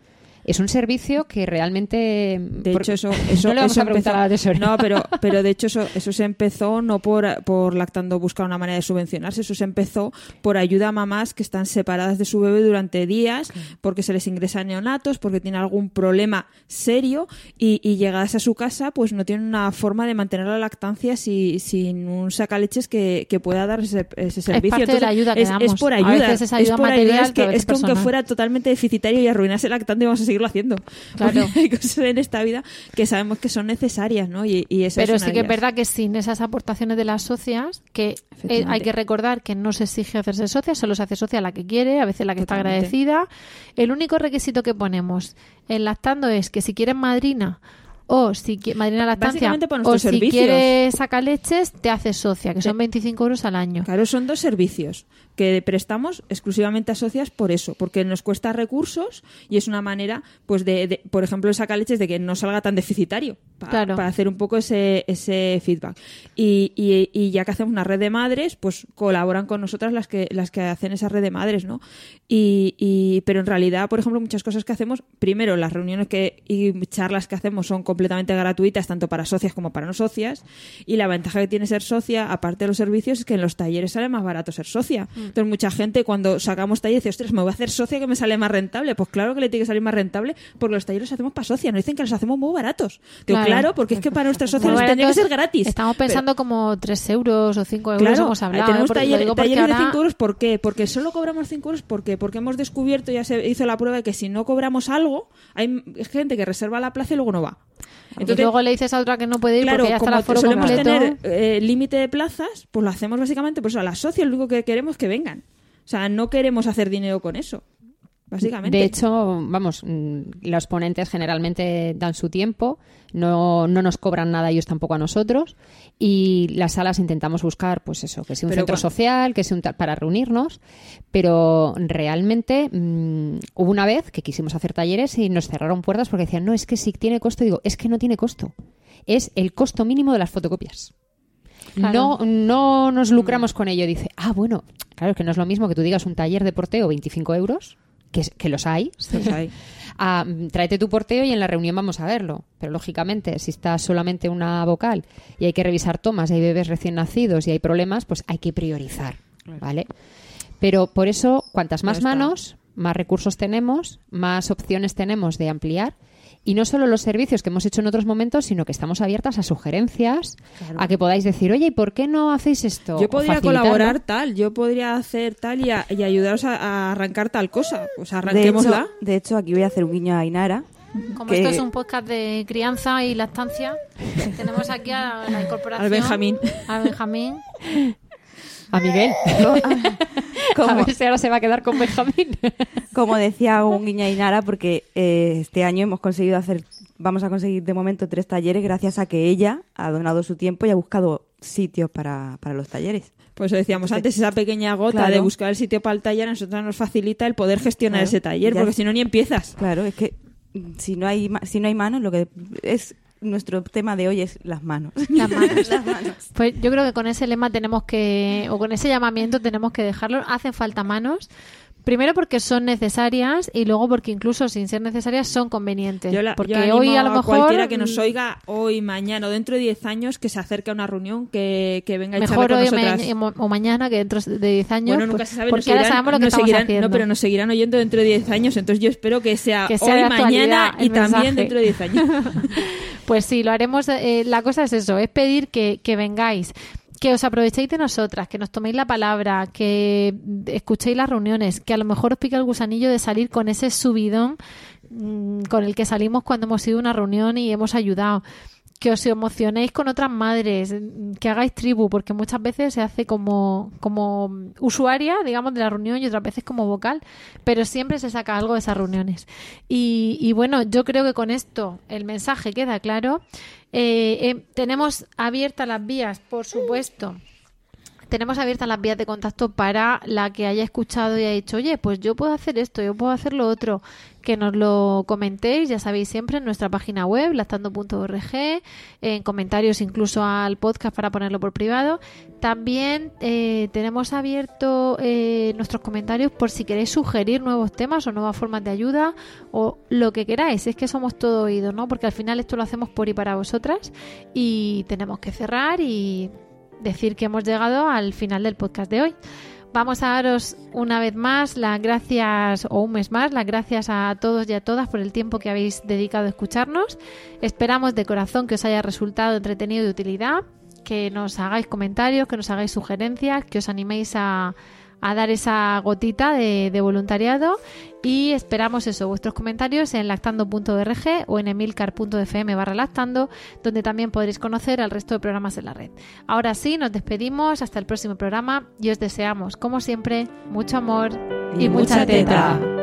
Speaker 3: es un servicio que realmente...
Speaker 4: De hecho, eso, [laughs] eso,
Speaker 3: no le vamos
Speaker 4: eso
Speaker 3: a preguntar
Speaker 4: empezó-
Speaker 3: a la tesorera.
Speaker 4: No, pero, pero de hecho eso, eso se empezó no por, por lactando buscar una manera de subvencionarse, eso se empezó por ayuda a mamás que están separadas de su bebé durante días, porque se les ingresa neonatos, porque tienen algún problema serio y, y llegadas a su casa pues no tienen una forma de mantener la lactancia si- sin un sacaleches que, que pueda dar ese, ese servicio.
Speaker 2: parte de la ayuda que
Speaker 4: es,
Speaker 2: damos.
Speaker 4: es por
Speaker 2: A
Speaker 4: ayuda.
Speaker 2: veces es ayuda
Speaker 4: por
Speaker 2: material,
Speaker 4: es que,
Speaker 2: pero a veces
Speaker 4: es que aunque
Speaker 2: personal.
Speaker 4: fuera totalmente deficitario y arruinase lactante vamos a seguirlo haciendo.
Speaker 2: Claro.
Speaker 4: Porque [laughs] hay cosas en esta vida que sabemos que son necesarias, ¿no? Y, y esa
Speaker 2: Pero sí que es verdad que sin esas aportaciones de las socias, que eh, hay que recordar que no se exige hacerse socia, solo se hace socia la que quiere, a veces la que está agradecida. El único requisito que ponemos en lactando es que si quieres madrina o si madrina lactancia o si
Speaker 4: servicios.
Speaker 2: quieres sacar leches, te haces socia, que son 25 euros al año.
Speaker 4: Claro, son dos servicios que prestamos exclusivamente a socias por eso, porque nos cuesta recursos y es una manera, pues, de, de- por ejemplo, el sacaleches de que no salga tan deficitario,
Speaker 2: Claro.
Speaker 4: para hacer un poco ese, ese feedback. Y, y- y ya que hacemos una red de madres, pues colaboran con nosotras las que, las que hacen esa red de madres, ¿no? Y, y- pero en realidad, por ejemplo, muchas cosas que hacemos, primero, las reuniones que, y charlas que hacemos son completamente gratuitas, tanto para socias como para no socias, y la ventaja que tiene ser socia, aparte de los servicios, es que en los talleres sale más barato ser socia. Entonces, mucha gente cuando sacamos talleres dice, ostras, me voy a hacer socia que me sale más rentable. Pues claro que le tiene que salir más rentable porque los talleres los hacemos para socia. Nos dicen que los hacemos muy baratos. Digo,
Speaker 2: Claro.
Speaker 4: Claro, porque es que para nuestras socias los tendría que ser gratis.
Speaker 2: Estamos pensando como 3 euros o 5 euros,
Speaker 4: Claro,
Speaker 2: hemos hablado.
Speaker 4: tenemos
Speaker 2: ¿eh?
Speaker 4: Taller-
Speaker 2: digo porque
Speaker 4: talleres de
Speaker 2: ahora-
Speaker 4: 5 euros. ¿Por qué? Porque solo cobramos 5 euros. ¿Por qué? Porque hemos descubierto, ya se hizo la prueba, de que si no cobramos algo, hay gente que reserva la plaza y luego no va.
Speaker 2: y luego le dices a otra que no puede ir
Speaker 4: Claro,
Speaker 2: porque ya está
Speaker 4: como
Speaker 2: el aforo
Speaker 4: solemos
Speaker 2: completo.
Speaker 4: tener eh, límite de plazas, pues lo hacemos básicamente, pues a las socias lo único que queremos es que vengan. O sea, no queremos hacer dinero con eso. Básicamente.
Speaker 3: De hecho, vamos, mm, los ponentes generalmente dan su tiempo, no, no nos cobran nada ellos tampoco a nosotros y las salas intentamos buscar, pues eso, que sea un
Speaker 4: Pero
Speaker 3: centro social, que sea un tal- para reunirnos, pero realmente mm, hubo una vez que quisimos hacer talleres y nos cerraron puertas porque decían, no, es que sí tiene costo. Digo, es que no tiene costo, es el costo mínimo de las fotocopias.
Speaker 2: Claro.
Speaker 3: No, no nos lucramos con ello. Dice, ah, bueno, claro, que no es lo mismo que tú digas un taller de porteo 25 euros, que, los hay.
Speaker 4: Los hay. [laughs]
Speaker 3: Ah, tráete tu porteo y en la reunión vamos a verlo. Pero lógicamente, si está solamente una vocal y hay que revisar tomas, y hay bebés recién nacidos y hay problemas, pues hay que priorizar, ¿vale? Pero por eso, cuantas más manos, más recursos tenemos, más opciones tenemos de ampliar. Y no solo los servicios que hemos hecho en otros momentos, sino que estamos abiertas a sugerencias, a que podáis decir, oye, ¿y por qué no hacéis esto?
Speaker 4: Yo podría colaborar tal, yo podría hacer tal y, a- y ayudaros a, a arrancar tal cosa. Pues
Speaker 10: De hecho,
Speaker 4: arranquémosla.
Speaker 10: de hecho, aquí voy a hacer un guiño a Ainara.
Speaker 2: Como
Speaker 10: que-
Speaker 2: esto es un podcast de crianza y lactancia, [laughs] tenemos aquí a la incorporación.
Speaker 4: Al Benjamín.
Speaker 2: A Benjamín.
Speaker 3: A Miguel. [laughs]
Speaker 10: Como-
Speaker 3: A ver si ahora se va a quedar con Benjamín. [laughs]
Speaker 10: Como decía un guiño a Ainara, porque eh, este año hemos conseguido hacer, vamos a conseguir de momento tres talleres gracias a que ella ha donado su tiempo y ha buscado sitios para, para los talleres.
Speaker 4: Pues eso decíamos antes, esa pequeña gota
Speaker 10: Claro.
Speaker 4: de buscar el sitio para el taller a nosotros nos facilita el poder gestionar
Speaker 10: Claro.
Speaker 4: ese taller, porque si no ni empiezas.
Speaker 10: Claro, es que si no hay ma- si no hay manos, lo que es nuestro tema de hoy es las manos.
Speaker 2: Las manos.
Speaker 10: Las [laughs] manos.
Speaker 2: Pues yo creo que con ese lema tenemos que, o con ese llamamiento tenemos que dejarlo. Hacen falta manos. Primero porque son necesarias y luego porque incluso sin ser necesarias son convenientes.
Speaker 4: Yo, la,
Speaker 2: porque
Speaker 4: yo
Speaker 2: hoy a lo mejor
Speaker 4: cualquiera que nos
Speaker 2: mm,
Speaker 4: oiga hoy, mañana o dentro de 10 años que se acerque a una reunión, que, que venga y
Speaker 2: mejor
Speaker 4: con
Speaker 2: hoy o,
Speaker 4: nosotras.
Speaker 2: ma- o mañana que dentro de 10 años.
Speaker 4: Bueno, nunca
Speaker 2: pues,
Speaker 4: se sabe.
Speaker 2: Porque ahora sabemos lo que estamos
Speaker 4: seguirán-
Speaker 2: haciendo.
Speaker 4: No, pero nos seguirán oyendo dentro de 10 años. Entonces yo espero que sea,
Speaker 2: Que sea
Speaker 4: hoy, mañana y
Speaker 2: mensaje.
Speaker 4: también dentro de 10 años. [laughs]
Speaker 2: Pues sí, lo haremos. eh, la cosa es eso, es pedir que, que vengáis, que os aprovechéis de nosotras, que nos toméis la palabra, que escuchéis las reuniones, que a lo mejor os pique el gusanillo de salir con ese subidón mm, con el que salimos cuando hemos ido a una reunión y hemos ayudado. Que os emocionéis con otras madres, que hagáis tribu, porque muchas veces se hace como, como usuaria, digamos, de la reunión y otras veces como vocal, pero siempre se saca algo de esas reuniones. Y, y bueno, yo creo que con esto el mensaje queda claro. Eh, eh, tenemos abiertas las vías, por supuesto. Tenemos abiertas las vías de contacto para la que haya escuchado y haya dicho, oye, pues yo puedo hacer esto, yo puedo hacer lo otro. Que nos lo comentéis, ya sabéis, siempre en nuestra página web, lactando.org, en comentarios incluso al podcast para ponerlo por privado. También eh, tenemos abierto eh, nuestros comentarios por si queréis sugerir nuevos temas o nuevas formas de ayuda o lo que queráis. Es que somos todo oídos, ¿no? Porque al final esto lo hacemos por y para vosotras y tenemos que cerrar y decir que hemos llegado al final del podcast de hoy. Vamos a daros una vez más las gracias, o un mes más, las gracias a todos y a todas por el tiempo que habéis dedicado a escucharnos. Esperamos de corazón que os haya resultado entretenido y de utilidad, que nos hagáis comentarios, que nos hagáis sugerencias, que os animéis a, a dar esa gotita de, de voluntariado y esperamos eso, vuestros comentarios en lactando.org o en emilcar.fm barra lactando, donde también podréis conocer al resto de programas en la red. Ahora sí, nos despedimos hasta el próximo programa y os deseamos, como siempre, mucho amor y,
Speaker 10: Y
Speaker 2: mucha,
Speaker 10: mucha
Speaker 2: teta.
Speaker 10: teta.